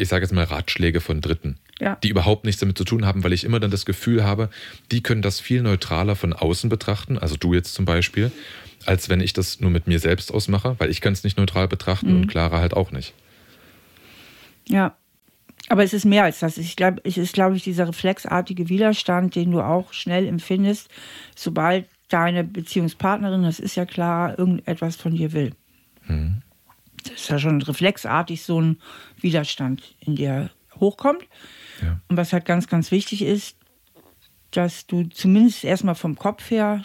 ich sage jetzt mal, Ratschläge von Dritten, ja. die überhaupt nichts damit zu tun haben, weil ich immer dann das Gefühl habe, die können das viel neutraler von außen betrachten, also du jetzt zum Beispiel, als wenn ich das nur mit mir selbst ausmache, weil ich kann es nicht neutral betrachten mhm. und Clara halt auch nicht. Ja, aber es ist mehr als das. Ich glaube, es ist, glaube ich, dieser reflexartige Widerstand, den du auch schnell empfindest, sobald deine Beziehungspartnerin, das ist ja klar, irgendetwas von dir will. Mhm das ist ja schon reflexartig so ein Widerstand, in der hochkommt. Ja. Und was halt ganz, ganz wichtig ist, dass du zumindest erstmal vom Kopf her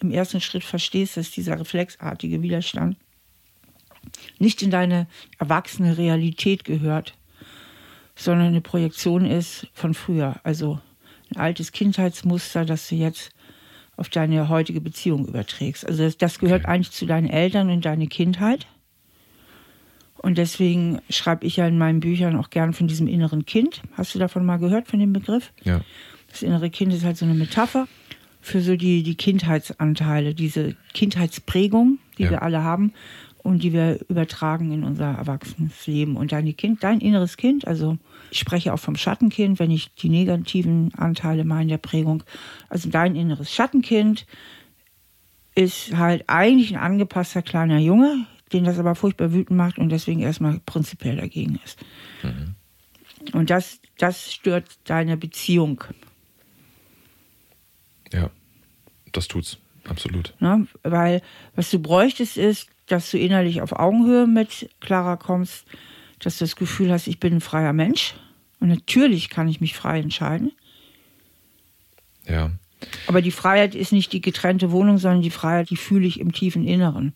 im ersten Schritt verstehst, dass dieser reflexartige Widerstand nicht in deine erwachsene Realität gehört, sondern eine Projektion ist von früher. Also ein altes Kindheitsmuster, das du jetzt auf deine heutige Beziehung überträgst. Also das, das gehört okay. eigentlich zu deinen Eltern und deine Kindheit. Und deswegen schreibe ich ja in meinen Büchern auch gern von diesem inneren Kind. Hast du davon mal gehört, von dem Begriff? Ja. Das innere Kind ist halt so eine Metapher für so die, die Kindheitsanteile, diese Kindheitsprägung, die ja. wir alle haben und die wir übertragen in unser Erwachsenenleben. Und dein Kind, dein inneres Kind, also ich spreche auch vom Schattenkind, wenn ich die negativen Anteile meine der Prägung. Also dein inneres Schattenkind ist halt eigentlich ein angepasster kleiner Junge, den das aber furchtbar wütend macht und deswegen erstmal prinzipiell dagegen ist. Mhm. Und das, das stört deine Beziehung. Ja, das tut's, absolut. Ne? Weil was du bräuchtest, ist, dass du innerlich auf Augenhöhe mit Clara kommst, dass du das Gefühl hast, ich bin ein freier Mensch. Und natürlich kann ich mich frei entscheiden. Ja. Aber die Freiheit ist nicht die getrennte Wohnung, sondern die Freiheit, die fühle ich im tiefen Inneren.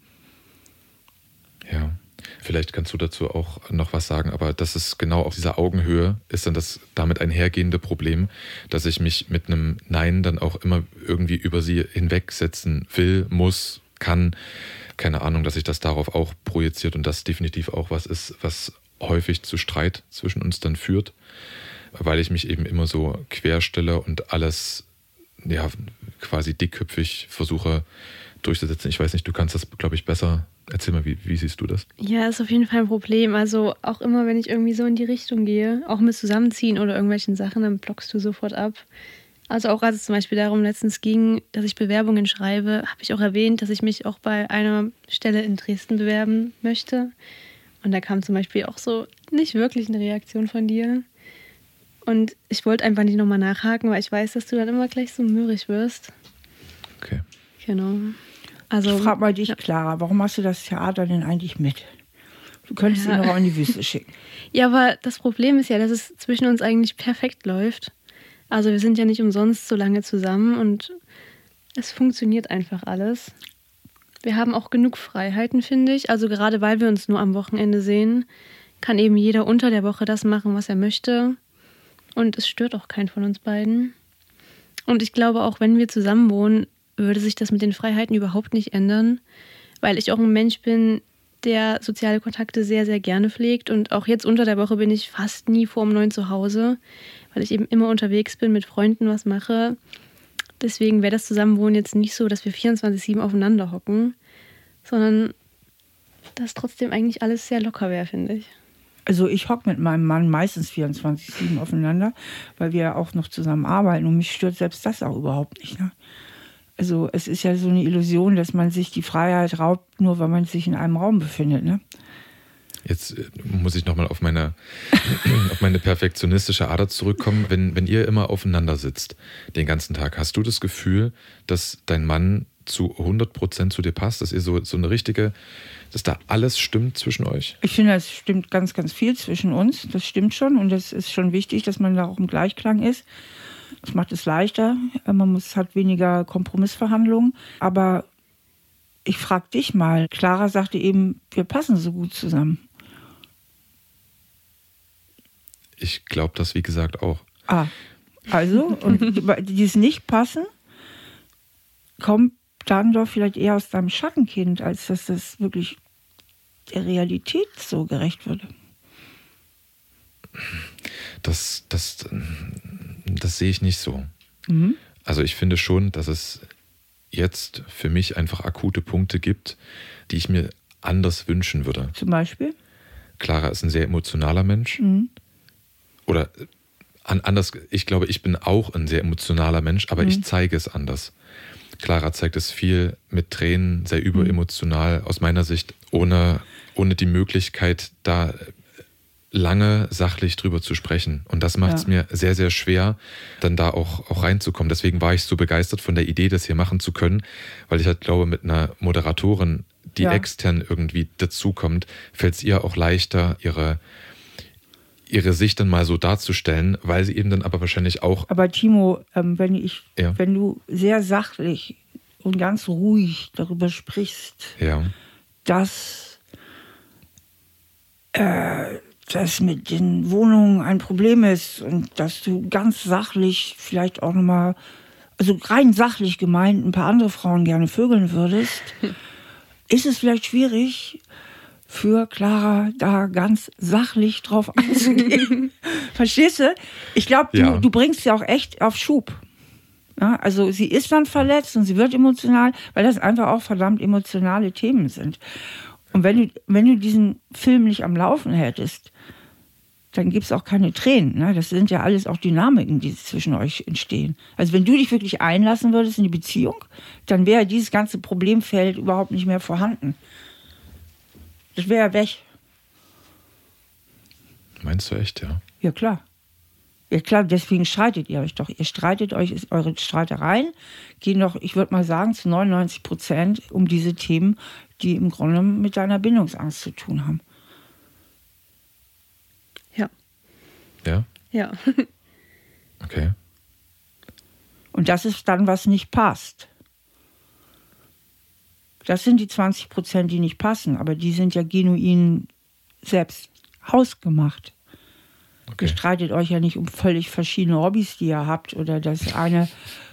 Ja. Vielleicht kannst du dazu auch noch was sagen, aber das ist genau auf dieser Augenhöhe ist dann das damit einhergehende Problem, dass ich mich mit einem Nein dann auch immer irgendwie über sie hinwegsetzen will, muss, kann. Keine Ahnung, dass sich das darauf auch projiziert und das definitiv auch was ist, was häufig zu Streit zwischen uns dann führt, weil ich mich eben immer so querstelle und alles ja quasi dickköpfig versuche durchzusetzen. Ich weiß nicht, du kannst das, glaube ich, besser Erzähl mal, wie, wie, siehst du das? Ja, ist auf jeden Fall ein Problem. Also auch immer, wenn ich irgendwie so in die Richtung gehe, auch mit Zusammenziehen oder irgendwelchen Sachen, dann blockst du sofort ab. Also auch als es zum Beispiel darum letztens ging, dass ich Bewerbungen schreibe, habe ich auch erwähnt, dass ich mich auch bei einer Stelle in Dresden bewerben möchte. Und da kam zum Beispiel auch so nicht wirklich eine Reaktion von dir. Und ich wollte einfach nicht nochmal nachhaken, weil ich weiß, dass du dann immer gleich so mürrig wirst. Okay. Genau. Also, ich frage mal dich, Clara, warum machst du das Theater denn eigentlich mit? Du könntest ja. ihn doch auch in die Wüste schicken. *laughs* Ja, aber das Problem ist ja, dass es zwischen uns eigentlich perfekt läuft. Also wir sind ja nicht umsonst so lange zusammen und es funktioniert einfach alles. Wir haben auch genug Freiheiten, finde ich. Also gerade weil wir uns nur am Wochenende sehen, kann eben jeder unter der Woche das machen, was er möchte. Und es stört auch keinen von uns beiden. Und ich glaube, auch wenn wir zusammen wohnen, würde sich das mit den Freiheiten überhaupt nicht ändern, weil ich auch ein Mensch bin, der soziale Kontakte sehr, sehr gerne pflegt. Und auch jetzt unter der Woche bin ich fast nie vor um neun zu Hause, weil ich eben immer unterwegs bin, mit Freunden was mache. Deswegen wäre das Zusammenwohnen jetzt nicht so, dass wir 24-7 aufeinander hocken, sondern dass trotzdem eigentlich alles sehr locker wäre, finde ich. Also ich hocke mit meinem Mann meistens 24-7 aufeinander, weil wir auch noch zusammen arbeiten und mich stört selbst das auch überhaupt nicht. Ne? Also es ist ja so eine Illusion, dass man sich die Freiheit raubt, nur weil man sich in einem Raum befindet. Ne? Jetzt äh, muss ich nochmal auf meine, *clears throat* auf meine perfektionistische Ader zurückkommen. Wenn, wenn ihr immer aufeinander sitzt, den ganzen Tag, hast du das Gefühl, dass dein Mann zu 100 Prozent zu dir passt, dass ihr so, so eine richtige, dass da alles stimmt zwischen euch? Ich finde, es stimmt ganz, ganz viel zwischen uns. Das stimmt schon und es ist schon wichtig, dass man da auch im Gleichklang ist. Das macht es leichter. Man muss, hat weniger Kompromissverhandlungen. Aber ich frage dich mal. Clara sagte eben, wir passen so gut zusammen. Ich glaube das, wie gesagt, auch. Ah, also, und *laughs* dieses Nicht-Passen kommt dann doch vielleicht eher aus deinem Schattenkind, als dass das wirklich der Realität so gerecht würde. Das, das, das sehe ich nicht so. Mhm. Also ich finde schon, dass es jetzt für mich einfach akute Punkte gibt, die ich mir anders wünschen würde. Zum Beispiel? Clara ist ein sehr emotionaler Mensch. Mhm. Oder anders, ich glaube, ich bin auch ein sehr emotionaler Mensch, aber mhm. ich zeige es anders. Clara zeigt es viel mit Tränen, sehr überemotional aus meiner Sicht, ohne, ohne die Möglichkeit, da lange sachlich drüber zu sprechen. Und das macht es ja. mir sehr, sehr schwer, dann da auch, auch reinzukommen. Deswegen war ich so begeistert von der Idee, das hier machen zu können, weil ich halt glaube, mit einer Moderatorin, die ja. extern irgendwie dazukommt, fällt es ihr auch leichter, ihre, ihre Sicht dann mal so darzustellen, weil sie eben dann aber wahrscheinlich auch. Aber Timo, ähm, wenn ich, ja. wenn du sehr sachlich und ganz ruhig darüber sprichst, ja. dass äh, das mit den Wohnungen ein Problem ist und dass du ganz sachlich vielleicht auch nochmal, also rein sachlich gemeint, ein paar andere Frauen gerne vögeln würdest, *laughs* ist es vielleicht schwierig, für Clara da ganz sachlich drauf *laughs* einzugehen. Verstehst du? Ich glaube, du, ja. du bringst sie auch echt auf Schub. Ja, also sie ist dann verletzt und sie wird emotional, weil das einfach auch verdammt emotionale Themen sind. Und wenn du, wenn du diesen Film nicht am Laufen hättest, dann gibt es auch keine Tränen. Ne? Das sind ja alles auch Dynamiken, die zwischen euch entstehen. Also wenn du dich wirklich einlassen würdest in die Beziehung, dann wäre dieses ganze Problemfeld überhaupt nicht mehr vorhanden. Das wäre weg. Meinst du echt, ja? Ja, klar. Ja, klar, deswegen streitet ihr euch doch. Ihr streitet euch, eure Streitereien gehen doch, ich würde mal sagen, zu 99 Prozent um diese Themen, die im Grunde mit deiner Bindungsangst zu tun haben. Ja? Ja. *laughs* okay. Und das ist dann, was nicht passt. Das sind die 20 Prozent, die nicht passen, aber die sind ja genuin selbst hausgemacht. Okay. Ihr streitet euch ja nicht um völlig verschiedene Hobbys, die ihr habt oder dass eine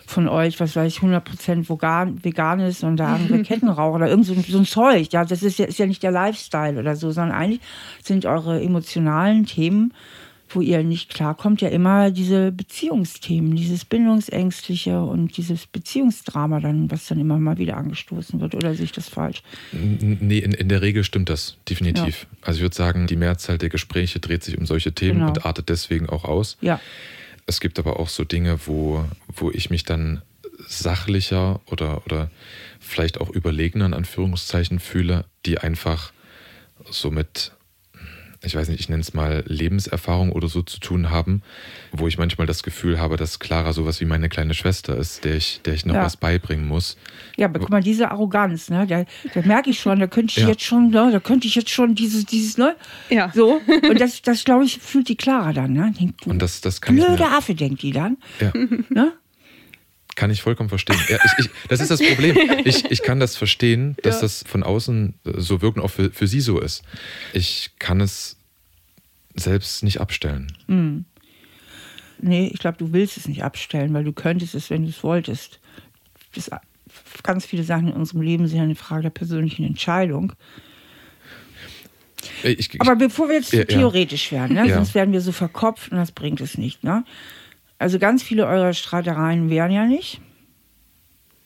von euch, was weiß ich, 100% vegan, vegan ist und der andere *laughs* Kettenraucher oder irgend so, so ein Zeug. Ja, das ist ja, ist ja nicht der Lifestyle oder so, sondern eigentlich sind eure emotionalen Themen wo ihr nicht klarkommt, ja immer diese Beziehungsthemen, dieses Bindungsängstliche und dieses Beziehungsdrama dann, was dann immer mal wieder angestoßen wird. Oder sehe ich das falsch? Nee, in, in der Regel stimmt das, definitiv. Ja. Also ich würde sagen, die Mehrzahl der Gespräche dreht sich um solche Themen genau. und artet deswegen auch aus. Ja. Es gibt aber auch so Dinge, wo, wo ich mich dann sachlicher oder, oder vielleicht auch überlegener in Anführungszeichen fühle, die einfach so mit ich weiß nicht, ich nenne es mal Lebenserfahrung oder so zu tun haben, wo ich manchmal das Gefühl habe, dass Clara sowas wie meine kleine Schwester ist, der ich, der ich noch ja. was beibringen muss. Ja, aber guck mal, diese Arroganz, ne, da, da merke ich schon, da könnte ich ja. jetzt schon, ne, da könnte ich jetzt schon dieses, dieses, ne? Ja. So. *laughs* Und das, das glaube ich, fühlt die Clara dann, ne? Denkt, Und das, das kann blöde Affe, denkt die dann. Ja. Ne? Kann ich vollkommen verstehen. Ja, ich, ich, das ist das Problem. Ich, ich kann das verstehen, dass ja. das von außen so wirkt und auch für, für sie so ist. Ich kann es selbst nicht abstellen. Mhm. Nee, ich glaube, du willst es nicht abstellen, weil du könntest es, wenn du es wolltest. Das, ganz viele Sachen in unserem Leben sind eine Frage der persönlichen Entscheidung. Ich, ich, Aber bevor wir jetzt ja, theoretisch werden, ne? sonst werden wir so verkopft und das bringt es nicht. Ne? Also ganz viele eurer Streitereien wären ja nicht.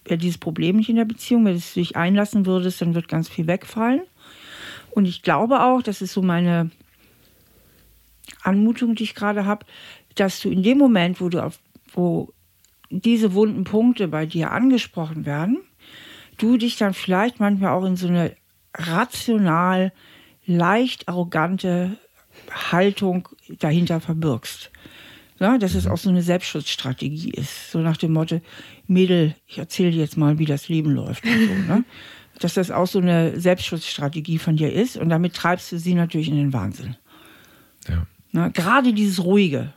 Wäre dieses Problem nicht in der Beziehung, wenn du dich einlassen würdest, dann wird ganz viel wegfallen. Und ich glaube auch, das ist so meine Anmutung, die ich gerade habe, dass du in dem Moment, wo du auf, wo diese wunden Punkte bei dir angesprochen werden, du dich dann vielleicht manchmal auch in so eine rational leicht arrogante Haltung dahinter verbirgst. Ja, dass es mhm. auch so eine Selbstschutzstrategie ist. So nach dem Motto, Mädel, ich erzähle dir jetzt mal, wie das Leben läuft. So, ne? *laughs* Dass das auch so eine Selbstschutzstrategie von dir ist und damit treibst du sie natürlich in den Wahnsinn. Ja. Na, gerade dieses Ruhige.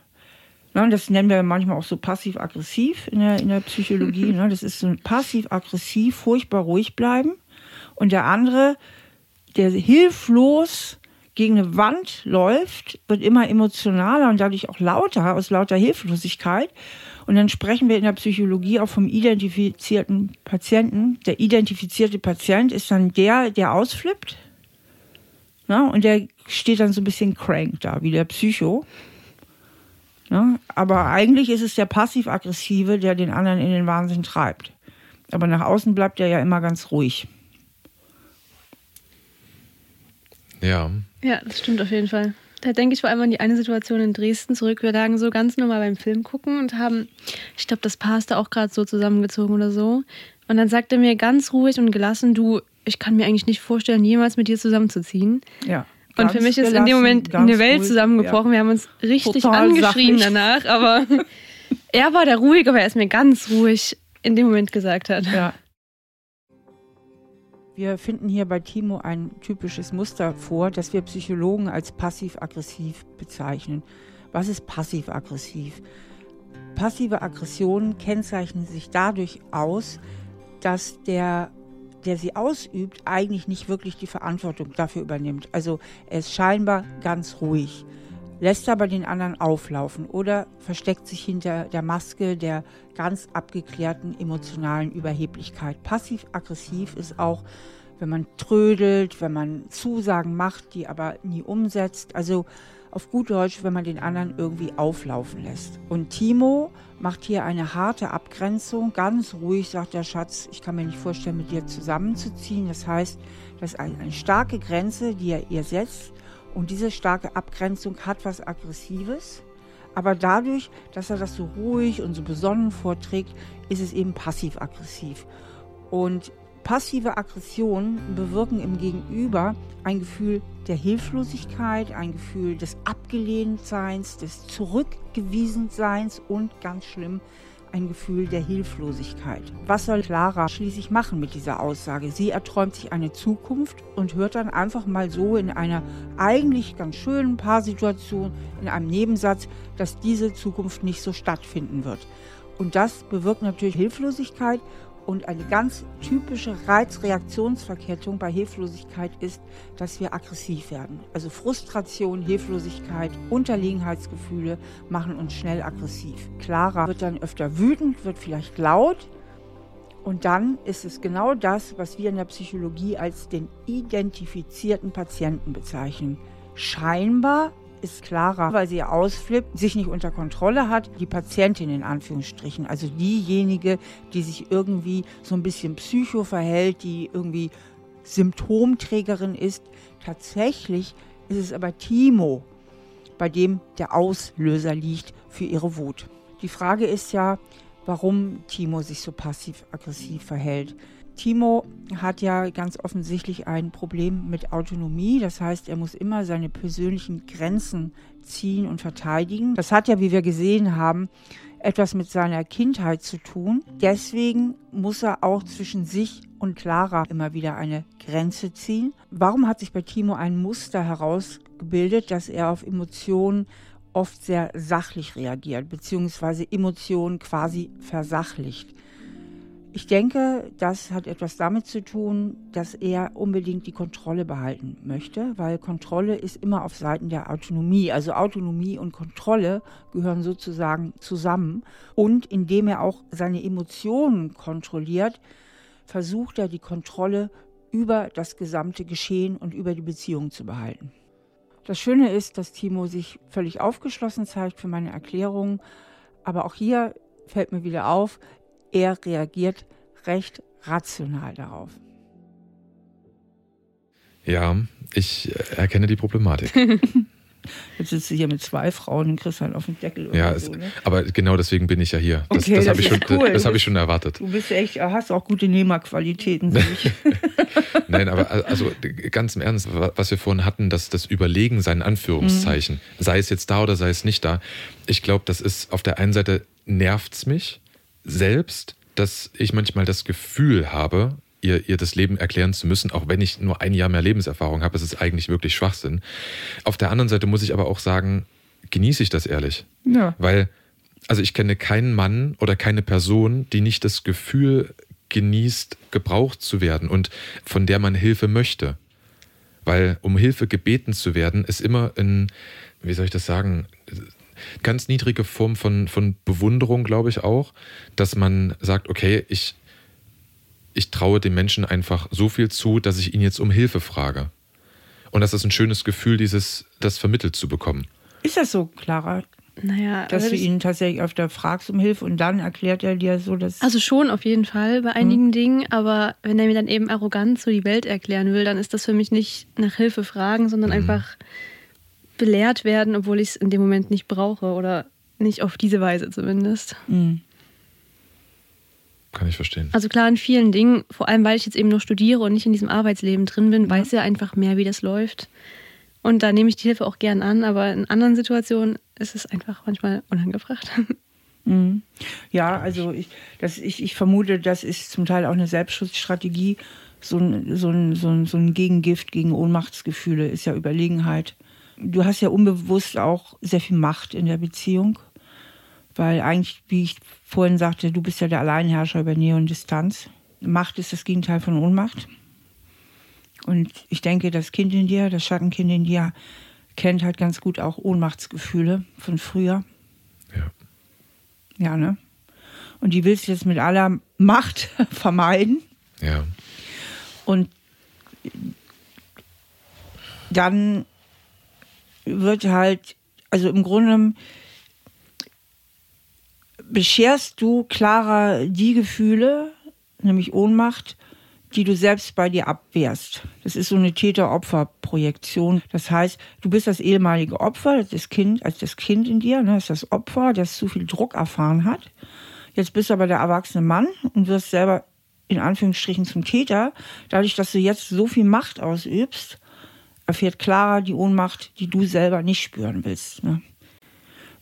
Na, das nennen wir manchmal auch so passiv-aggressiv in der, in der Psychologie. *laughs* ne? Das ist so passiv-aggressiv, furchtbar ruhig bleiben. Und der andere, der hilflos gegen eine Wand läuft, wird immer emotionaler und dadurch auch lauter, aus lauter Hilflosigkeit. Und dann sprechen wir in der Psychologie auch vom identifizierten Patienten. Der identifizierte Patient ist dann der, der ausflippt. Na, und der steht dann so ein bisschen crank da, wie der Psycho. Na, aber eigentlich ist es der passiv-aggressive, der den anderen in den Wahnsinn treibt. Aber nach außen bleibt er ja immer ganz ruhig. Ja. Ja, das stimmt auf jeden Fall. Da denke ich vor allem an die eine Situation in Dresden zurück. Wir lagen so ganz normal beim Film gucken und haben, ich glaube, das Paar ist da auch gerade so zusammengezogen oder so. Und dann sagt er mir ganz ruhig und gelassen, du, ich kann mir eigentlich nicht vorstellen, jemals mit dir zusammenzuziehen. Ja. Und für mich ist in dem Moment eine Welt ruhig, zusammengebrochen. Ja. Wir haben uns richtig Total angeschrien sachlich. danach, aber *laughs* er war der ruhig, aber er ist mir ganz ruhig in dem Moment gesagt hat. Ja. Wir finden hier bei Timo ein typisches Muster vor, das wir Psychologen als passiv-aggressiv bezeichnen. Was ist passiv-aggressiv? Passive Aggressionen kennzeichnen sich dadurch aus, dass der, der sie ausübt, eigentlich nicht wirklich die Verantwortung dafür übernimmt. Also er ist scheinbar ganz ruhig, lässt aber den anderen auflaufen oder versteckt sich hinter der Maske der ganz abgeklärten emotionalen Überheblichkeit. Passiv-aggressiv ist auch, wenn man trödelt, wenn man Zusagen macht, die aber nie umsetzt. Also auf gut Deutsch, wenn man den anderen irgendwie auflaufen lässt. Und Timo macht hier eine harte Abgrenzung. Ganz ruhig sagt der Schatz, ich kann mir nicht vorstellen, mit dir zusammenzuziehen. Das heißt, das ist eine starke Grenze, die er ihr setzt. Und diese starke Abgrenzung hat was Aggressives. Aber dadurch, dass er das so ruhig und so besonnen vorträgt, ist es eben passiv-aggressiv. Und passive Aggressionen bewirken im Gegenüber ein Gefühl der Hilflosigkeit, ein Gefühl des Abgelehntseins, des Zurückgewiesenseins und ganz schlimm, ein Gefühl der Hilflosigkeit. Was soll Clara schließlich machen mit dieser Aussage? Sie erträumt sich eine Zukunft und hört dann einfach mal so in einer eigentlich ganz schönen Paarsituation, in einem Nebensatz, dass diese Zukunft nicht so stattfinden wird. Und das bewirkt natürlich Hilflosigkeit und eine ganz typische Reizreaktionsverkettung bei Hilflosigkeit ist, dass wir aggressiv werden. Also Frustration, Hilflosigkeit, Unterlegenheitsgefühle machen uns schnell aggressiv. Clara wird dann öfter wütend, wird vielleicht laut. Und dann ist es genau das, was wir in der Psychologie als den identifizierten Patienten bezeichnen. Scheinbar ist klarer, weil sie ausflippt, sich nicht unter Kontrolle hat. Die Patientin in Anführungsstrichen, also diejenige, die sich irgendwie so ein bisschen psycho verhält, die irgendwie Symptomträgerin ist. Tatsächlich ist es aber Timo, bei dem der Auslöser liegt für ihre Wut. Die Frage ist ja, warum Timo sich so passiv-aggressiv verhält. Timo hat ja ganz offensichtlich ein Problem mit Autonomie. Das heißt, er muss immer seine persönlichen Grenzen ziehen und verteidigen. Das hat ja, wie wir gesehen haben, etwas mit seiner Kindheit zu tun. Deswegen muss er auch zwischen sich und Clara immer wieder eine Grenze ziehen. Warum hat sich bei Timo ein Muster herausgebildet, dass er auf Emotionen oft sehr sachlich reagiert, beziehungsweise Emotionen quasi versachlicht? Ich denke, das hat etwas damit zu tun, dass er unbedingt die Kontrolle behalten möchte, weil Kontrolle ist immer auf Seiten der Autonomie. Also Autonomie und Kontrolle gehören sozusagen zusammen. Und indem er auch seine Emotionen kontrolliert, versucht er die Kontrolle über das gesamte Geschehen und über die Beziehung zu behalten. Das Schöne ist, dass Timo sich völlig aufgeschlossen zeigt für meine Erklärungen. Aber auch hier fällt mir wieder auf, er reagiert recht rational darauf. Ja, ich erkenne die Problematik. *laughs* Jetzt sitzt du hier mit zwei Frauen und kriegst halt auf den Deckel. Ja, es, so, ne? aber genau deswegen bin ich ja hier. Das, Okay, das das habe ich, schon, cool. das hab ich schon erwartet. Du bist echt, hast auch gute Nehmerqualitäten. *laughs* Nein, aber also ganz im Ernst, was wir vorhin hatten, dass das Überlegen sein Anführungszeichen, sei es jetzt da oder sei es nicht da, ich glaube, das ist auf der einen Seite nervt's mich selbst, dass ich manchmal das Gefühl habe, ihr, ihr das Leben erklären zu müssen, auch wenn ich nur ein Jahr mehr Lebenserfahrung habe, es ist eigentlich wirklich Schwachsinn. Auf der anderen Seite muss ich aber auch sagen, genieße ich das ehrlich. ja. Weil, also ich kenne keinen Mann oder keine Person, die nicht das Gefühl genießt, gebraucht zu werden und von der man Hilfe möchte. Weil um Hilfe gebeten zu werden, ist immer ein, wie soll ich das sagen, ganz niedrige Form von, von Bewunderung, glaube ich auch, dass man sagt, okay, ich, ich traue dem Menschen einfach so viel zu, dass ich ihn jetzt um Hilfe frage. Und das ist ein schönes Gefühl, dieses, das vermittelt zu bekommen. Ist das so, Clara, Naja, dass aber du ihn tatsächlich öfter fragst um Hilfe und dann erklärt er dir so, dass. Also schon auf jeden Fall bei einigen Dingen, aber wenn er mir dann eben arrogant so die Welt erklären will, dann ist das für mich nicht nach Hilfe fragen, sondern einfach belehrt werden, obwohl ich es in dem Moment nicht brauche oder nicht auf diese Weise zumindest. Mhm. Kann ich verstehen. Also klar, in vielen Dingen, vor allem weil ich jetzt eben noch studiere und nicht in diesem Arbeitsleben drin bin, weiß er einfach mehr, wie das läuft. Und da nehme ich die Hilfe auch gern an, aber in anderen Situationen ist es einfach manchmal unangebracht. *laughs* Mhm. Ja, also ich, das, ich, ich vermute, das ist zum Teil auch eine Selbstschutzstrategie. So ein, so, ein, so, ein, so ein Gegengift gegen Ohnmachtsgefühle ist ja Überlegenheit. Du hast ja unbewusst auch sehr viel Macht in der Beziehung, weil eigentlich, wie ich vorhin sagte, du bist ja der Alleinherrscher über Nähe und Distanz. Macht ist das Gegenteil von Ohnmacht. Und ich denke, das Kind in dir, das Schattenkind in dir, kennt halt ganz gut auch Ohnmachtsgefühle von früher. Ja. Ja, ne? Und die willst du jetzt mit aller Macht *laughs* vermeiden. Ja. Und dann wird halt, also im Grunde bescherst du Clara die Gefühle, nämlich Ohnmacht, die du selbst bei dir abwehrst. Das ist so eine Täter-Opfer-Projektion. Das heißt, du bist das ehemalige Opfer, das Kind, als das Kind in dir, ne, ist das Opfer, das zu viel Druck erfahren hat. Jetzt bist du aber der erwachsene Mann und wirst selber in Anführungsstrichen zum Täter. Dadurch, dass du jetzt so viel Macht ausübst, erfährt Clara die Ohnmacht, die du selber nicht spüren willst. Ne?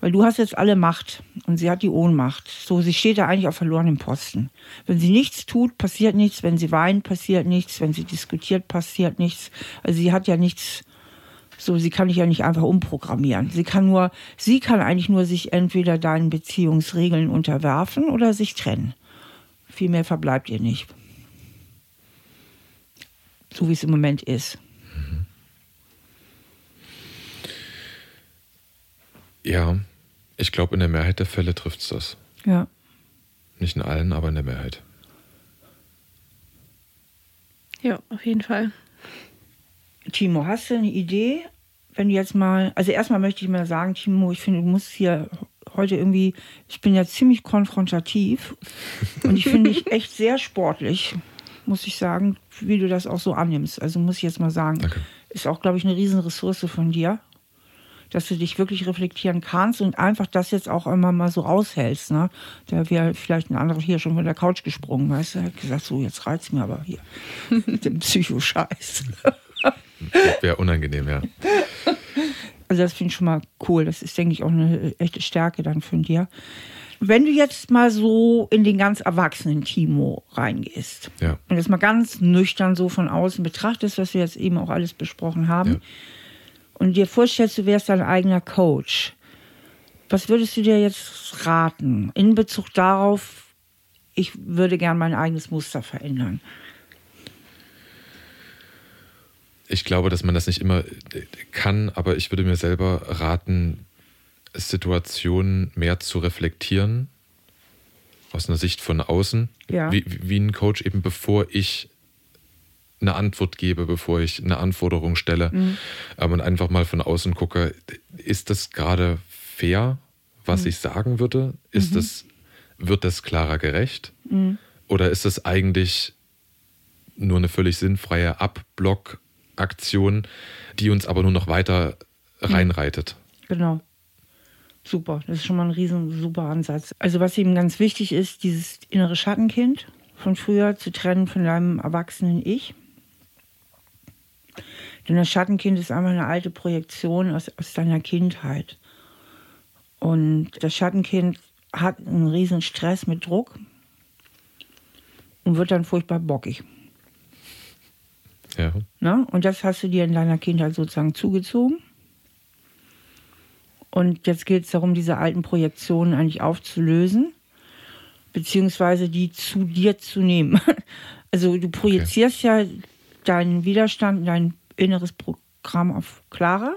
Weil du hast jetzt alle Macht und sie hat die Ohnmacht. So, sie steht da eigentlich auf verlorenem Posten. Wenn sie nichts tut, passiert nichts. Wenn sie weint, passiert nichts. Wenn sie diskutiert, passiert nichts. Also sie hat ja nichts. So, sie kann dich ja nicht einfach umprogrammieren. Sie kann nur, sie kann eigentlich nur sich entweder deinen Beziehungsregeln unterwerfen oder sich trennen. Viel mehr verbleibt ihr nicht. So wie es im Moment ist. Ja, ich glaube, in der Mehrheit der Fälle trifft es das. Ja. Nicht in allen, aber in der Mehrheit. ja, auf jeden Fall. Timo, hast du eine Idee, wenn du jetzt mal, also erstmal möchte ich mal sagen, Timo, ich finde, du musst hier heute irgendwie, ich bin ja ziemlich konfrontativ *laughs* und ich finde dich echt sehr sportlich, muss ich sagen, wie du das auch so annimmst. Also muss ich jetzt mal sagen, Danke. ist auch, glaube ich, eine Riesenressource von dir, dass du dich wirklich reflektieren kannst und einfach das jetzt auch immer mal so aushältst. Ne? Da wäre vielleicht ein anderer hier schon von der Couch gesprungen, weißt du, hat gesagt, so, jetzt reizt mir aber hier *laughs* mit dem Psychoscheiß. Wäre unangenehm, ja. Also das finde ich schon mal cool. Das ist, denke ich, auch eine echte Stärke dann von dir. Wenn du jetzt mal so in den ganz erwachsenen Timo reingehst Ja. und jetzt mal ganz nüchtern so von außen betrachtest, was wir jetzt eben auch alles besprochen haben Ja. Und dir vorstellst, du wärst dein eigener Coach, was würdest du dir jetzt raten in Bezug darauf, ich würde gern mein eigenes Muster verändern? Ich glaube, dass man das nicht immer äh, kann, aber ich würde mir selber raten, Situationen mehr zu reflektieren, aus einer Sicht von außen, Ja. wie, wie ein Coach eben, bevor ich eine Antwort gebe, bevor ich eine Anforderung stelle ähm, und einfach mal von außen gucke, ist das gerade fair, was ich sagen würde? Ist das, wird das klarer gerecht? Oder ist das eigentlich nur eine völlig sinnfreie Abblockaktion, die uns aber nur noch weiter reinreitet. Genau. Super, das ist schon mal ein riesen super Ansatz. Also was eben ganz wichtig ist, dieses innere Schattenkind von früher zu trennen von deinem erwachsenen Ich. Denn das Schattenkind ist einfach eine alte Projektion aus, aus deiner Kindheit. Und das Schattenkind hat einen riesen Stress mit Druck und wird dann furchtbar bockig. Ja. Ne? Und das hast du dir in deiner Kindheit sozusagen zugezogen. Und jetzt geht es darum, diese alten Projektionen eigentlich aufzulösen, beziehungsweise die zu dir zu nehmen. *laughs* Also du projizierst okay. ja deinen Widerstand, dein inneres Programm auf Clara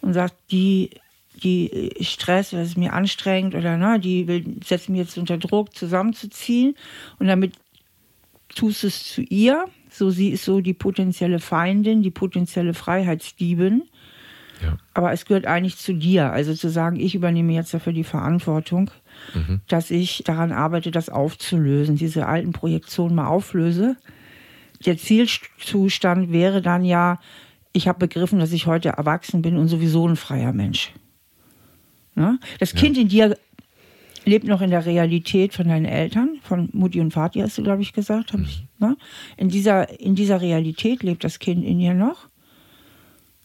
und sagst, die, die Stress, das ist mir anstrengend oder ne, die will, setzt mich jetzt unter Druck, zusammenzuziehen. Und damit tust du es zu ihr. So, sie ist so die potenzielle Feindin, die potenzielle Freiheitsdiebin. Ja. Aber es gehört eigentlich zu dir. Also zu sagen, ich übernehme jetzt dafür die Verantwortung, mhm. dass ich daran arbeite, das aufzulösen, diese alten Projektionen mal auflöse. Der Zielzustand wäre dann ja, ich habe begriffen, dass ich heute erwachsen bin und sowieso ein freier Mensch. Ne? Das ja. Kind in dir lebt noch in der Realität von deinen Eltern, von Mutti und Vati, hast du, glaube ich, gesagt. Mhm. Ich, ne? in, dieser, in dieser Realität lebt das Kind in dir noch.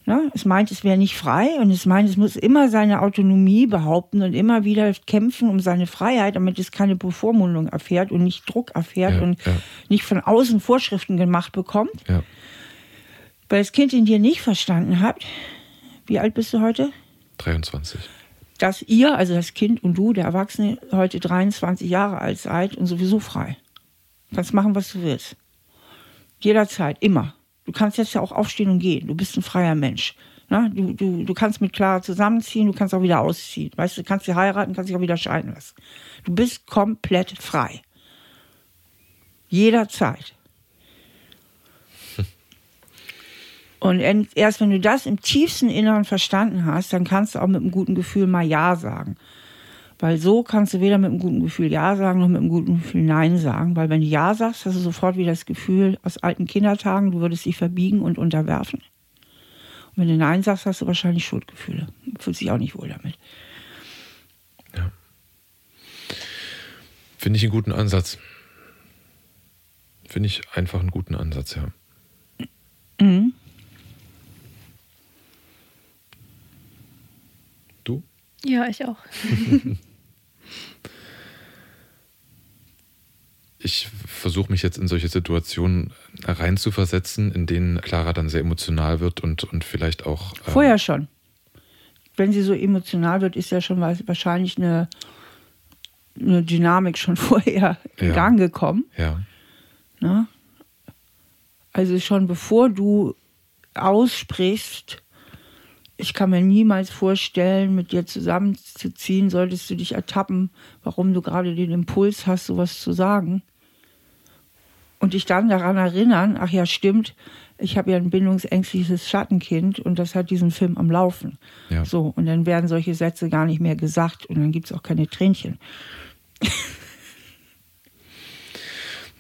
Ne? Es meint, es wäre nicht frei und es meint, es muss immer seine Autonomie behaupten und immer wieder kämpfen um seine Freiheit, damit es keine Bevormundung erfährt und nicht Druck erfährt ja, und ja. nicht von außen Vorschriften gemacht bekommt. Ja. Weil das Kind in dir nicht verstanden hat, wie alt bist du heute? 23. Dass ihr, also das Kind und du, der Erwachsene, heute 23 Jahre alt seid und sowieso frei. Du kannst machen, was du willst. Jederzeit, immer. Du kannst jetzt ja auch aufstehen und gehen. Du bist ein freier Mensch. Na, du, du, du kannst mit Clara zusammenziehen, du kannst auch wieder ausziehen. Weißt du, kannst sie heiraten, kannst dich auch wieder scheiden lassen. Du bist komplett frei. Jederzeit. *laughs* Und erst wenn du das im tiefsten Inneren verstanden hast, dann kannst du auch mit einem guten Gefühl mal Ja sagen. Weil so kannst du weder mit einem guten Gefühl Ja sagen, noch mit einem guten Gefühl Nein sagen. Weil wenn du Ja sagst, hast du sofort wieder das Gefühl aus alten Kindertagen, du würdest dich verbiegen und unterwerfen. Und wenn du Nein sagst, hast du wahrscheinlich Schuldgefühle. Du fühlst dich auch nicht wohl damit. Ja. Finde ich einen guten Ansatz. Finde ich einfach einen guten Ansatz, ja. Mhm. Du? Ja, ich auch. *laughs* ich versuche mich jetzt in solche Situationen reinzuversetzen, in denen Clara dann sehr emotional wird und, und vielleicht auch. Ähm Vorher schon. Wenn sie so emotional wird, ist ja schon wahrscheinlich eine, eine Dynamik schon *laughs* vorher in ja. Gang gekommen. Ja. Na? Also schon bevor du aussprichst, ich kann mir niemals vorstellen, mit dir zusammenzuziehen, solltest du dich ertappen, warum du gerade den Impuls hast, sowas zu sagen. Und dich dann daran erinnern, ach ja, stimmt, ich habe ja ein bindungsängstliches Schattenkind und das hat diesen Film am Laufen. Ja. So, und dann werden solche Sätze gar nicht mehr gesagt und dann gibt es auch keine Tränchen.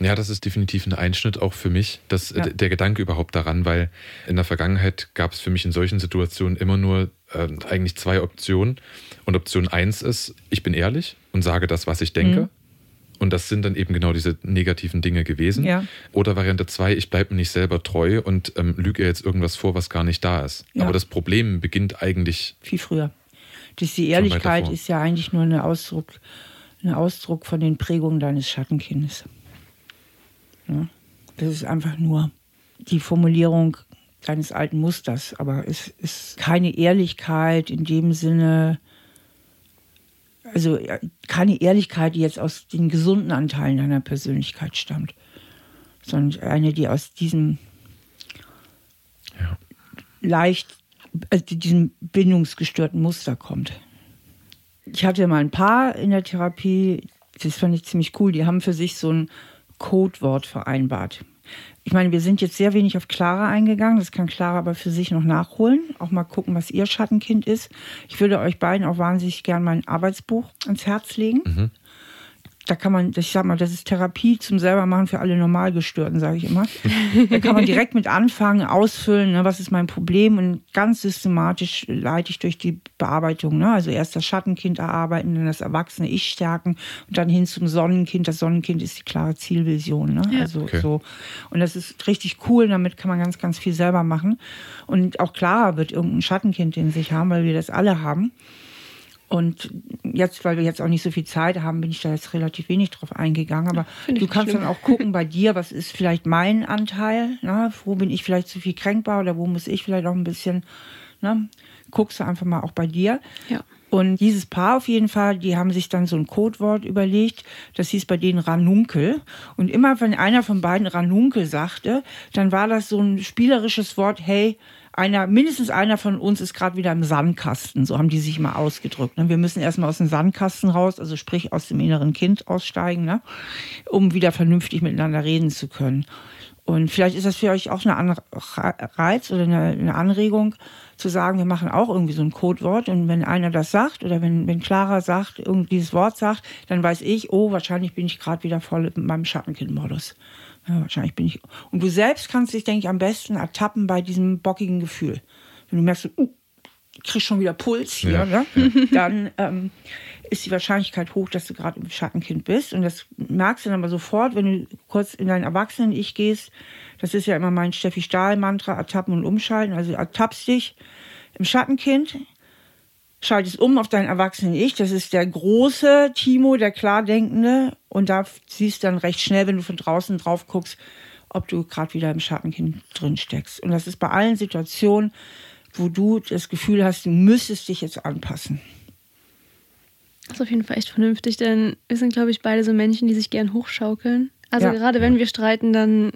Ja, das ist definitiv ein Einschnitt auch für mich, das, ja. der Gedanke überhaupt daran, weil in der Vergangenheit gab es für mich in solchen Situationen immer nur äh, eigentlich zwei Optionen. Und Option eins ist, ich bin ehrlich und sage das, was ich denke. Mhm. Und das sind dann eben genau diese negativen Dinge gewesen. Ja. Oder Variante zwei, ich bleibe mir nicht selber treu und ähm, lüge jetzt irgendwas vor, was gar nicht da ist. Ja. Aber das Problem beginnt eigentlich. Viel früher. Das die Ehrlichkeit ist ja eigentlich nur ein Ausdruck, ein Ausdruck von den Prägungen deines Schattenkindes. Ne? Das ist einfach nur die Formulierung deines alten Musters, aber es ist keine Ehrlichkeit in dem Sinne, also keine Ehrlichkeit, die jetzt aus den gesunden Anteilen deiner Persönlichkeit stammt, sondern eine, die aus diesem ja. leicht, also diesem bindungsgestörten Muster kommt. Ich hatte mal ein paar in der Therapie, das fand ich ziemlich cool, die haben für sich so ein Codewort vereinbart. Ich meine, wir sind jetzt sehr wenig auf Clara eingegangen. Das kann Clara aber für sich noch nachholen. Auch mal gucken, was ihr Schattenkind ist. Ich würde euch beiden auch wahnsinnig gern mein Arbeitsbuch ans Herz legen. Mhm. Da kann man, ich sag mal, das ist Therapie zum selbermachen für alle Normalgestörten, sage ich immer. da kann man direkt mit anfangen, ausfüllen, ne, was ist mein Problem und ganz systematisch leite ich durch die Bearbeitung. Ne? Also erst das Schattenkind erarbeiten, dann das erwachsene Ich stärken und dann hin zum Sonnenkind. Das Sonnenkind ist die klare Zielvision. Ne? Ja. Also okay. so. Und das ist richtig cool, damit kann man ganz, ganz viel selber machen. Und auch klar wird irgendein Schattenkind in sich haben, weil wir das alle haben. Und jetzt, weil wir jetzt auch nicht so viel Zeit haben, bin ich da jetzt relativ wenig drauf eingegangen. Aber du kannst schlimm. dann auch gucken bei dir, was ist vielleicht mein Anteil? Ne? Wo bin ich vielleicht zu viel kränkbar oder wo muss ich vielleicht auch ein bisschen, ne? guckst du einfach mal auch bei dir. Ja. Und dieses Paar auf jeden Fall, die haben sich dann so ein Codewort überlegt, das hieß bei denen Ranunkel. Und immer wenn einer von beiden Ranunkel sagte, dann war das so ein spielerisches Wort, hey, einer, mindestens einer von uns ist gerade wieder im Sandkasten, so haben die sich mal ausgedrückt. Ne? Wir müssen erstmal aus dem Sandkasten raus, also sprich aus dem inneren Kind aussteigen, ne? um wieder vernünftig miteinander reden zu können. Und vielleicht ist das für euch auch eine Reiz oder eine, Anregung, zu sagen, wir machen auch irgendwie so ein Codewort. Und wenn einer das sagt oder wenn, wenn Clara sagt, irgendwie dieses Wort sagt, dann weiß ich, oh, wahrscheinlich bin ich gerade wieder voll in meinem Schattenkind-Modus. Ja, wahrscheinlich bin ich. Und du selbst kannst dich, denke ich, am besten ertappen bei diesem bockigen Gefühl. Wenn du merkst, uh, du kriegst schon wieder Puls hier, ja, ne? ja. *laughs* dann ähm, ist die Wahrscheinlichkeit hoch, dass du gerade im Schattenkind bist. Und das merkst du dann aber sofort, wenn du kurz in dein Erwachsenen-Ich gehst. Das ist ja immer mein Steffi Stahl-Mantra, ertappen und umschalten. Also ertappst dich im Schattenkind, schaltest um auf dein Erwachsenen-Ich. Das ist der große Timo, der Klardenkende. Und da siehst du dann recht schnell, wenn du von draußen drauf guckst, ob du gerade wieder im Schattenkind drin steckst. Und das ist bei allen Situationen, wo du das Gefühl hast, du müsstest dich jetzt anpassen. Das ist auf jeden Fall echt vernünftig, denn wir sind, glaube ich, beide so Menschen, die sich gern hochschaukeln. Also ja. gerade wenn wir streiten, dann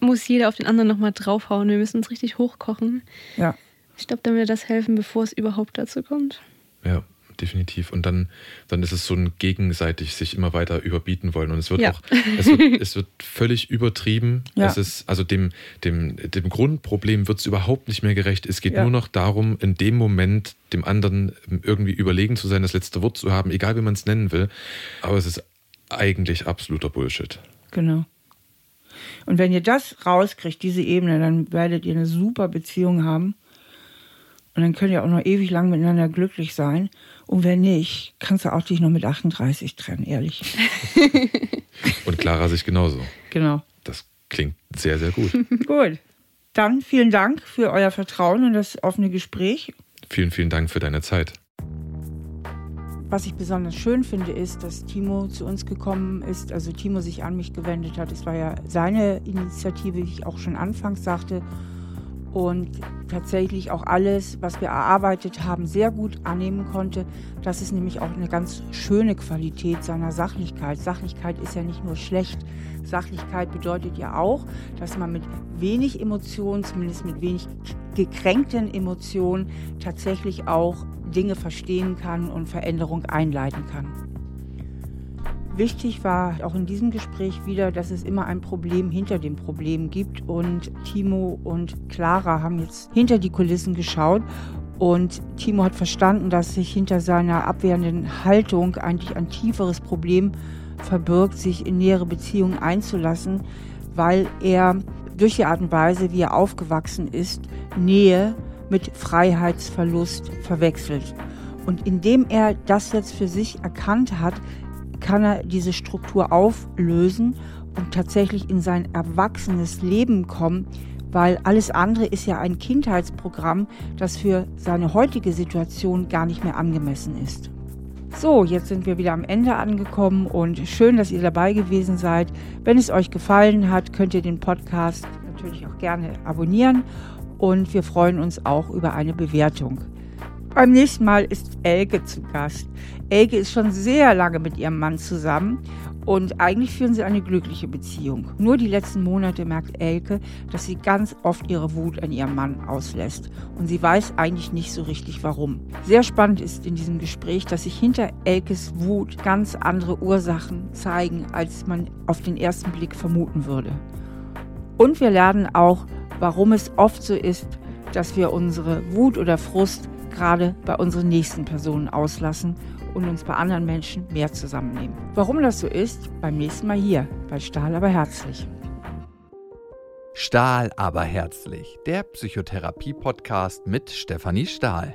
muss jeder auf den anderen nochmal draufhauen. Wir müssen uns richtig hochkochen. Ja. Ich glaube, dann würde das helfen, bevor es überhaupt dazu kommt. Ja, definitiv. Und dann, dann ist es so ein gegenseitig sich immer weiter überbieten wollen. Und es wird ja. auch, es wird, *laughs* es wird völlig übertrieben. Ja. Es ist, also dem, dem, dem Grundproblem wird es überhaupt nicht mehr gerecht. Es geht ja. nur noch darum, in dem Moment dem anderen irgendwie überlegen zu sein, das letzte Wort zu haben, egal wie man es nennen will. Aber es ist eigentlich absoluter Bullshit. Genau. Und wenn ihr das rauskriegt, diese Ebene, dann werdet ihr eine super Beziehung haben. Und dann könnt ihr auch noch ewig lang miteinander glücklich sein. Und wenn nicht, kannst du auch dich noch mit 38 trennen, ehrlich. *laughs* Und Clara sich genauso. Genau. Das klingt sehr, sehr gut. *laughs* gut. Dann vielen Dank für euer Vertrauen und das offene Gespräch. Vielen, vielen Dank für deine Zeit. Was ich besonders schön finde, ist, dass Timo zu uns gekommen ist, also Timo sich an mich gewendet hat. Es war ja seine Initiative, wie ich auch schon anfangs sagte und tatsächlich auch alles, was wir erarbeitet haben, sehr gut annehmen konnte. Das ist nämlich auch eine ganz schöne Qualität seiner Sachlichkeit. Sachlichkeit ist ja nicht nur schlecht. Sachlichkeit bedeutet ja auch, dass man mit wenig Emotionen, zumindest mit wenig gekränkten Emotionen, tatsächlich auch Dinge verstehen kann und Veränderung einleiten kann. Wichtig war auch in diesem Gespräch wieder, dass es immer ein Problem hinter dem Problem gibt. Und Timo und Clara haben jetzt hinter die Kulissen geschaut. Und Timo hat verstanden, dass sich hinter seiner abwehrenden Haltung eigentlich ein tieferes Problem verbirgt, sich in nähere Beziehungen einzulassen, weil er durch die Art und Weise, wie er aufgewachsen ist, Nähe mit Freiheitsverlust verwechselt. Und indem er das jetzt für sich erkannt hat, kann er diese Struktur auflösen und tatsächlich in sein erwachsenes Leben kommen, weil alles andere ist ja ein Kindheitsprogramm, das für seine heutige Situation gar nicht mehr angemessen ist. So, jetzt sind wir wieder am Ende angekommen und schön, dass ihr dabei gewesen seid. Wenn es euch gefallen hat, könnt ihr den Podcast natürlich auch gerne abonnieren und wir freuen uns auch über eine Bewertung. Beim nächsten Mal ist Elke zu Gast. Elke ist schon sehr lange mit ihrem Mann zusammen und eigentlich führen sie eine glückliche Beziehung. Nur die letzten Monate merkt Elke, dass sie ganz oft ihre Wut an ihrem Mann auslässt. Und sie weiß eigentlich nicht so richtig warum. Sehr spannend ist in diesem Gespräch, dass sich hinter Elkes Wut ganz andere Ursachen zeigen, als man auf den ersten Blick vermuten würde. Und wir lernen auch, warum es oft so ist, dass wir unsere Wut oder Frust gerade bei unseren nächsten Personen auslassen und uns bei anderen Menschen mehr zusammennehmen. Warum das so ist, beim nächsten Mal hier bei Stahl aber herzlich. Stahl aber herzlich, der Psychotherapie-Podcast mit Stefanie Stahl.